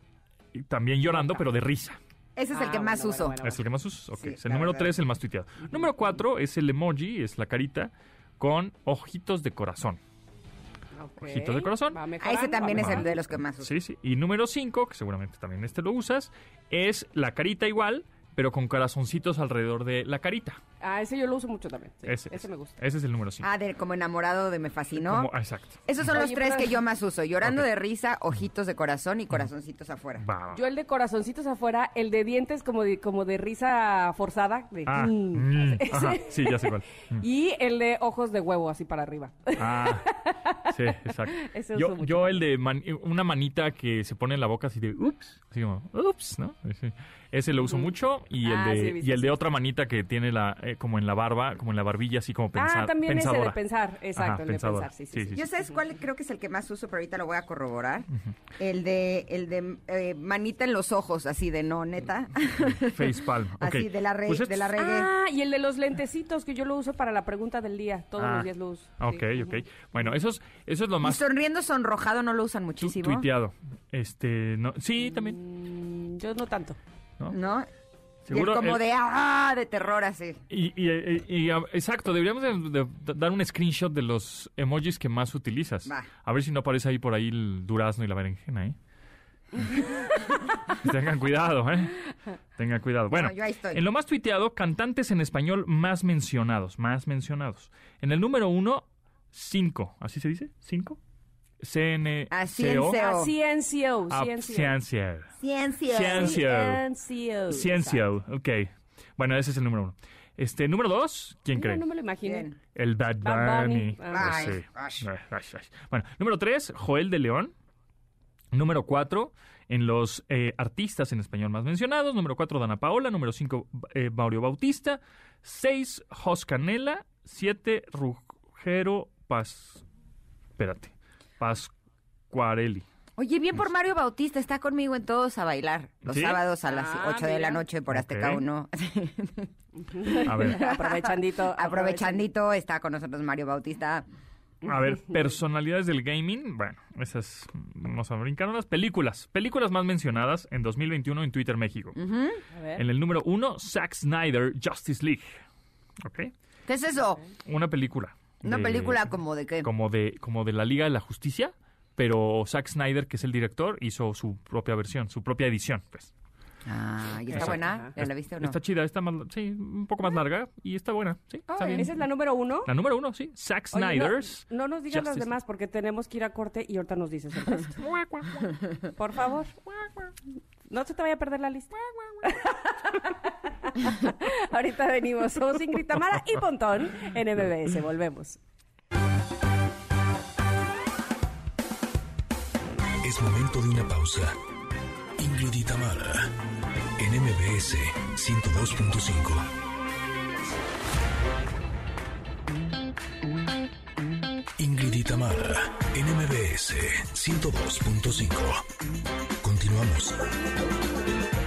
y también llorando, pero de risa. Ese es el Ah, que más bueno, uso. bueno, ¿Es el que más usas? Ok. Sí, es el número verdad. 3, el más tuiteado. Número 4 es el emoji, es la carita, con ojitos de corazón. Ok. Ojitos de corazón. Va Ah, ese también va es el de los que más uso. Sí, sí. Y número 5, que seguramente también este lo usas, es la carita igual, pero con corazoncitos alrededor de la carita. Ah, ese yo lo uso mucho también. sí, ese, ese me gusta. Ese es el número 5. Ah, de como enamorado de me fascinó. exacto. Esos son los tres pero- que yo más uso. Llorando de risa, ojitos de corazón y corazoncitos afuera. Va, va. Yo el de corazoncitos afuera, el de dientes como de, como de risa forzada. de- Ah, mm, mm, ajá, sí, ya sé cuál. Mm. Y el de ojos de huevo así para arriba. Ah, sí, exacto. Ese Yo, uso mucho yo el de man- una manita que se pone en la boca así de ups, así como ups, ¿no? Ese, ese lo uso mucho y el Ah, de y el de otra manita que tiene la eh, como en la barba, como en la barbilla así como pensar, ah, también ese de pensadora. pensar. Exacto, Ajá, el de pensadora. pensar. Sí, sí, sí. Yo sabes cuál creo que es el que más uso, pero ahorita lo voy a corroborar. El de el de eh, manita en los ojos, así de no, neta. Facepalm. ok. Así de la re- Pues de la reggae. Ah, y el de los lentecitos que yo lo uso para la pregunta del día. Todos Ah, los días lo uso. Ok, Sí. ok. Bueno, eso es, eso es lo Y más sonriendo sonrojado no lo usan tu- muchísimo. tuiteado. Este, no, sí, también. Mm, yo no tanto. ¿no? ¿No? Seguro como el- de ah, de terror así. Y, y- y- y, ah, exacto, deberíamos de, de- de dar un screenshot de los emojis que más utilizas. Va. A ver si no aparece ahí por ahí el durazno y la berenjena, ¿eh? Tengan cuidado, ¿eh? Tengan cuidado. Bueno, No, yo ahí estoy. en lo más tuiteado, cantantes en español más mencionados, más mencionados. En el número uno, cinco. ¿Así se dice? ¿Cinco? CN... CNCO. Ah, CNCO. Ciencia. Ciencia. Ciencia. CNCO. Ciencio, ok. Bueno, ese es el número uno. Este, número dos, ¿quién No, cree? no me lo imagino. El Bad Bad Bunny. Bunny. Ah. Pues sí. Ay, Ay, ay, ay. Bueno, número tres, Joel de León. Número cuatro, en los eh, artistas en español más mencionados. Número cuatro, Dana Paola. Número cinco, eh, Mario Bautista. Seis, Jos Canela. Siete, Rugero Paz... Espérate. Pascuarelli. Oye, bien por Mario Bautista, está conmigo en Todos a Bailar. Los ¿Sí? sábados a las Ah, 8 de la mira. noche por Azteca Ok. 1. A ver. Aprovechandito. Aprovechandito, está con nosotros Mario Bautista. A ver, personalidades del gaming. Bueno, esas vamos a brincar unas películas. Películas más mencionadas en 2021 en Twitter México. A ver. En el número uno, Zack Snyder, Justice League. ¿Ok? ¿Qué es eso? Una película. Una de- película como de qué? Como de, como de la Liga de la Justicia, pero Zack Snyder, que es el director, hizo su propia versión, su propia edición, pues. Ah, ¿y está Exacto. buena? ¿Ya la viste o no? Está chida, está más, sí, un poco más larga y está buena, sí, está bien. Esa es la número uno. La número uno, sí, Zack Oye, no- Snyder's. no, nos digan las demás porque tenemos que ir a corte y ahorita nos dices el resto. Por favor. No se te vaya a perder la lista. ahorita venimos. Somos Ingrid Tamara y Pontón en MBS. Volvemos. Es momento de una pausa. Ingrid y Tamara, en MBS 102.5. Ingrid y Tamara, en MBS 102.5. Continuamos.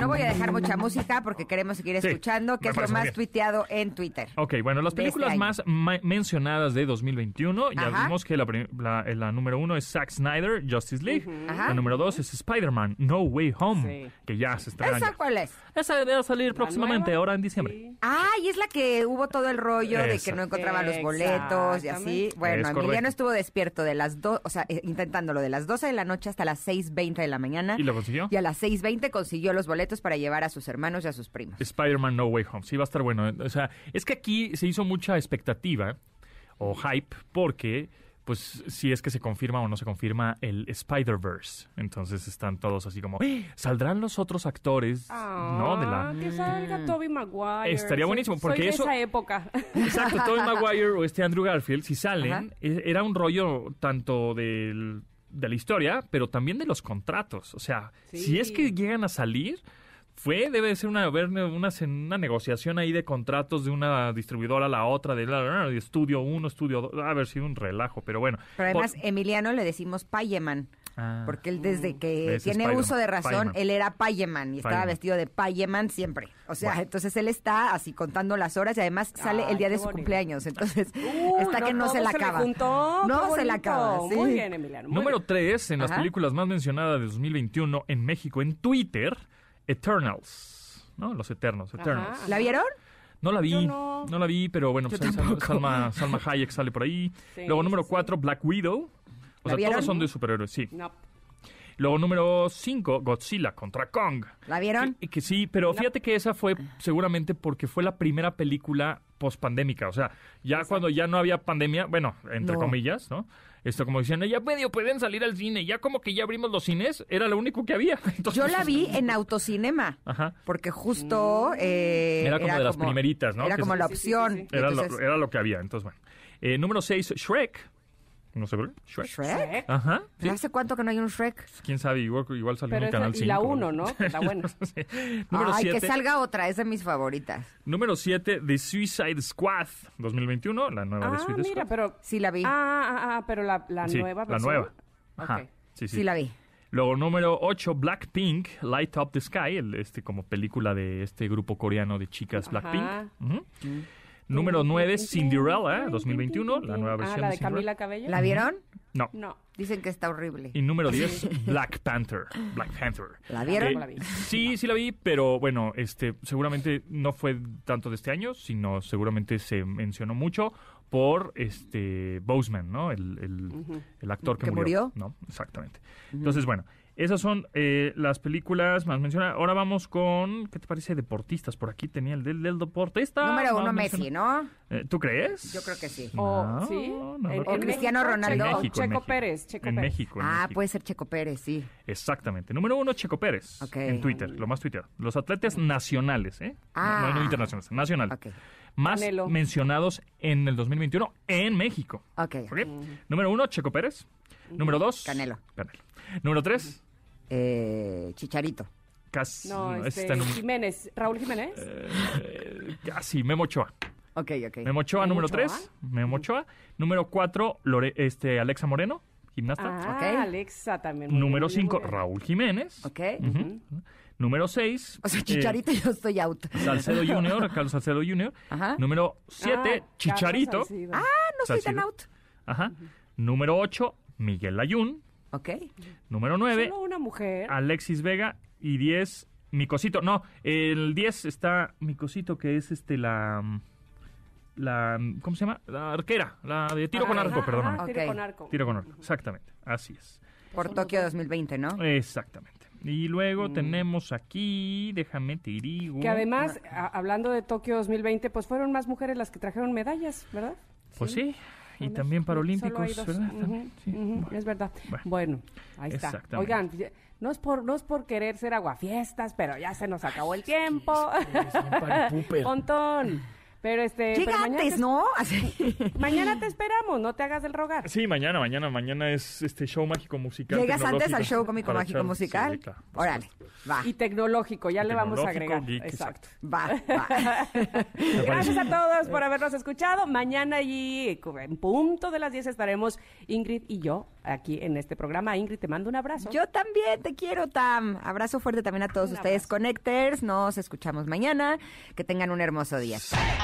No voy a dejar mucha música porque queremos seguir Sí, escuchando, que es lo más bien. tuiteado en Twitter. Ok, bueno, las este películas año. más ma- mencionadas de 2021, ya Ajá. vimos que la, la- eh, la número uno es Zack Snyder, Justice League. Ajá. La número dos es Spider-Man, No Way Home, que ya se estrena. ¿Esa ya. cuál es? Esa debe salir próximamente, ahora en diciembre. Ah, y es la que hubo todo el rollo de que no encontraban los boletos y así. Bueno, Es Emiliano correcto. estuvo despierto de las dos, o sea, eh, intentándolo de las 12 de la noche hasta las 6.20 de la mañana. ¿Y lo consiguió? Y a las 6.20 consiguió los boletos para llevar a sus hermanos y a sus primos. Spider-Man No Way Home. Sí, va a estar bueno. O sea, es que aquí se hizo mucha expectativa o hype porque, pues, si es que se confirma o no se confirma el Spider-Verse. Entonces están todos así como, "¡Eh! ¿saldrán los otros actores? ¿No? De Ah, la... Que salga Toby Maguire. Estaría Soy- buenísimo, porque soy de eso- esa época. Exacto, Tobey Maguire o este Andrew Garfield, si salen, Ajá. e- era un rollo tanto del- de la historia, pero también de los contratos. O sea, Sí. si es que llegan a salir, fue, debe de ser una, una, una negociación ahí de contratos de una distribuidora a la otra, de, la- de estudio uno, estudio dos, ha haber sido un relajo, pero bueno. Pero además, Por- Emiliano le decimos Payeman. Ah. Porque él desde que Es tiene uso de razón, él era Payeman y estaba vestido de Payeman siempre. O sea, Bueno. entonces él está así contando las horas y además sale Ay, el día de su bonito. cumpleaños. Entonces está que no se la le acaba. no se la acaba. sí. Muy bien, Emiliano. muy Número bien. 3 en las películas más mencionadas de 2021 en México, en Twitter, Eternals. ¿No? Los Eternos, Eternals. ¿La vieron? No la vi, no. no. la vi, pero bueno, pues. Salma, Salma Hayek sale por ahí. Sí, Luego número 4, Black Widow. O ¿La sea, vieron? todos son de superhéroes, sí. No. Luego número 5, Godzilla contra Kong. ¿La vieron? Que, que sí, pero fíjate que esa fue seguramente porque fue la primera película post-pandémica. O sea, ya cuando ya no había pandemia, bueno, entre comillas, ¿no? Esto como diciendo, ya medio pueden salir al cine, ya como que ya abrimos los cines, era lo único que había. Entonces, Yo la vi en autocinema. Ajá. Porque justo... eh, Era como de las primeritas, ¿no? Era Que como se- la opción. Era, Entonces, lo, era lo que había, entonces bueno. Eh, número 6, Shrek. No sé por qué. Shrek. ¿Shrek? Ajá. ¿Pero ¿Hace cuánto que no hay un Shrek? Quién sabe, igual, igual salió Pero en el canal y 5. la uno, ¿no? Que Está buena. Sí. Número Ay, que 7. salga otra, es de mis favoritas. Número 7, The Suicide Squad 2021, la nueva de Ah, Suicide mira, Squad. pero... Sí, la vi. Ah, ah, ah, pero la, la Sí, nueva la nueva. Ajá. Ok. Sí, sí. Sí, la vi. Luego, número 8, Blackpink, Light Up the Sky, el, este como película de este grupo coreano de chicas Ajá. Blackpink. Ujú. Número 9, Cinderella, 2021, la nueva Ah, versión la de de Cinderella. Camila Cabello. ¿La vieron? No. No. Dicen que está horrible. Y número 10, Black Panther. Black Panther. ¿La vieron? Eh, No la vi. sí, sí la vi, pero bueno, este, seguramente no fue tanto de este año, sino seguramente se mencionó mucho por este Boseman, ¿no? El, el- actor que, ¿Que murió? ¿no? Exactamente. Entonces, bueno, esas son eh, las películas más mencionadas. Ahora vamos con, ¿qué te parece? Deportistas. Por aquí tenía el del, del deportista. Número más uno, Messi. ¿no? Eh, ¿Tú crees? Yo creo que sí. O, No, ¿sí? no, En- no en creo. Cristiano Ronaldo. Checo, En México, en Checo. Pérez. Checo En Pérez. México, en Ah, México. puede ser Checo Pérez, sí. Exactamente. Número uno, Checo Pérez. Ok. En Twitter, lo más tuiteado. Los atletas nacionales, ¿eh? No- Ah. No, no internacionales, nacionales. Más Canelo. mencionados en el 2021 en México. Ok. ¿Ok? Número uno, Checo Pérez. Número dos, Canelo. Canelo. Número tres, Eh, Chicharito. casi. No, este, está en un- Jiménez. Raúl Jiménez. eh, casi, Memo Ochoa. Ok, ok. Memo Ochoa, ¿Memo número Ochoa? tres. Memo Ochoa. Número cuatro, Lore- este, Alexa Moreno, gimnasta. Ah, Ok. Alexa también. Número bien, muy 5, bien. Raúl Jiménez. Ok. Ujú. Número 6. O sea, Chicharito yo estoy out. Salcedo Junior, Carlos Salcedo Junior. Ajá. Número 7, Ah, Chicharito. Ah, no estoy tan out. Ajá. Número 8, Miguel Layún. Ok. Número 9, Solo una mujer. Alexis Vega. Y 10, Micosito. No, el 10 está Micosito, que es este la. La, ¿Cómo se llama? La arquera, la de tiro con Ajá, arco, ajá, perdóname. Tiro con arco. Tiro con arco, exactamente, así es. Por Tokio 2020, ¿no? Exactamente. Y luego Mm. tenemos aquí, déjame te digo. Que además, a- hablando de Tokio 2020, pues fueron más mujeres las que trajeron medallas, ¿verdad? Pues sí, y también paralímpicos. ¿verdad? Sí. Bueno. Es verdad. Bueno. Bueno, ahí está. Exactamente. Oigan, no es por no es por querer ser aguafiestas, pero ya se nos acabó el tiempo. Montón. Pero este, Llega pero mañana antes, te- ¿no? Así. Mañana te esperamos, no te hagas del rogar. Sí, mañana, mañana, mañana es este show mágico musical. ¿Llegas antes al show cómico mágico echar- musical? Sí, claro. por Órale, va. Y tecnológico, ya Y le vamos a agregar. geek, exacto. Va, va. Gracias a todos por habernos escuchado. Mañana y en punto de las 10 estaremos Ingrid y yo aquí en este programa. Ingrid, te mando un abrazo. Yo también te quiero, Tam. Abrazo fuerte también a todos Un ustedes, abrazo. Connectors. Nos escuchamos mañana. Que tengan un hermoso día.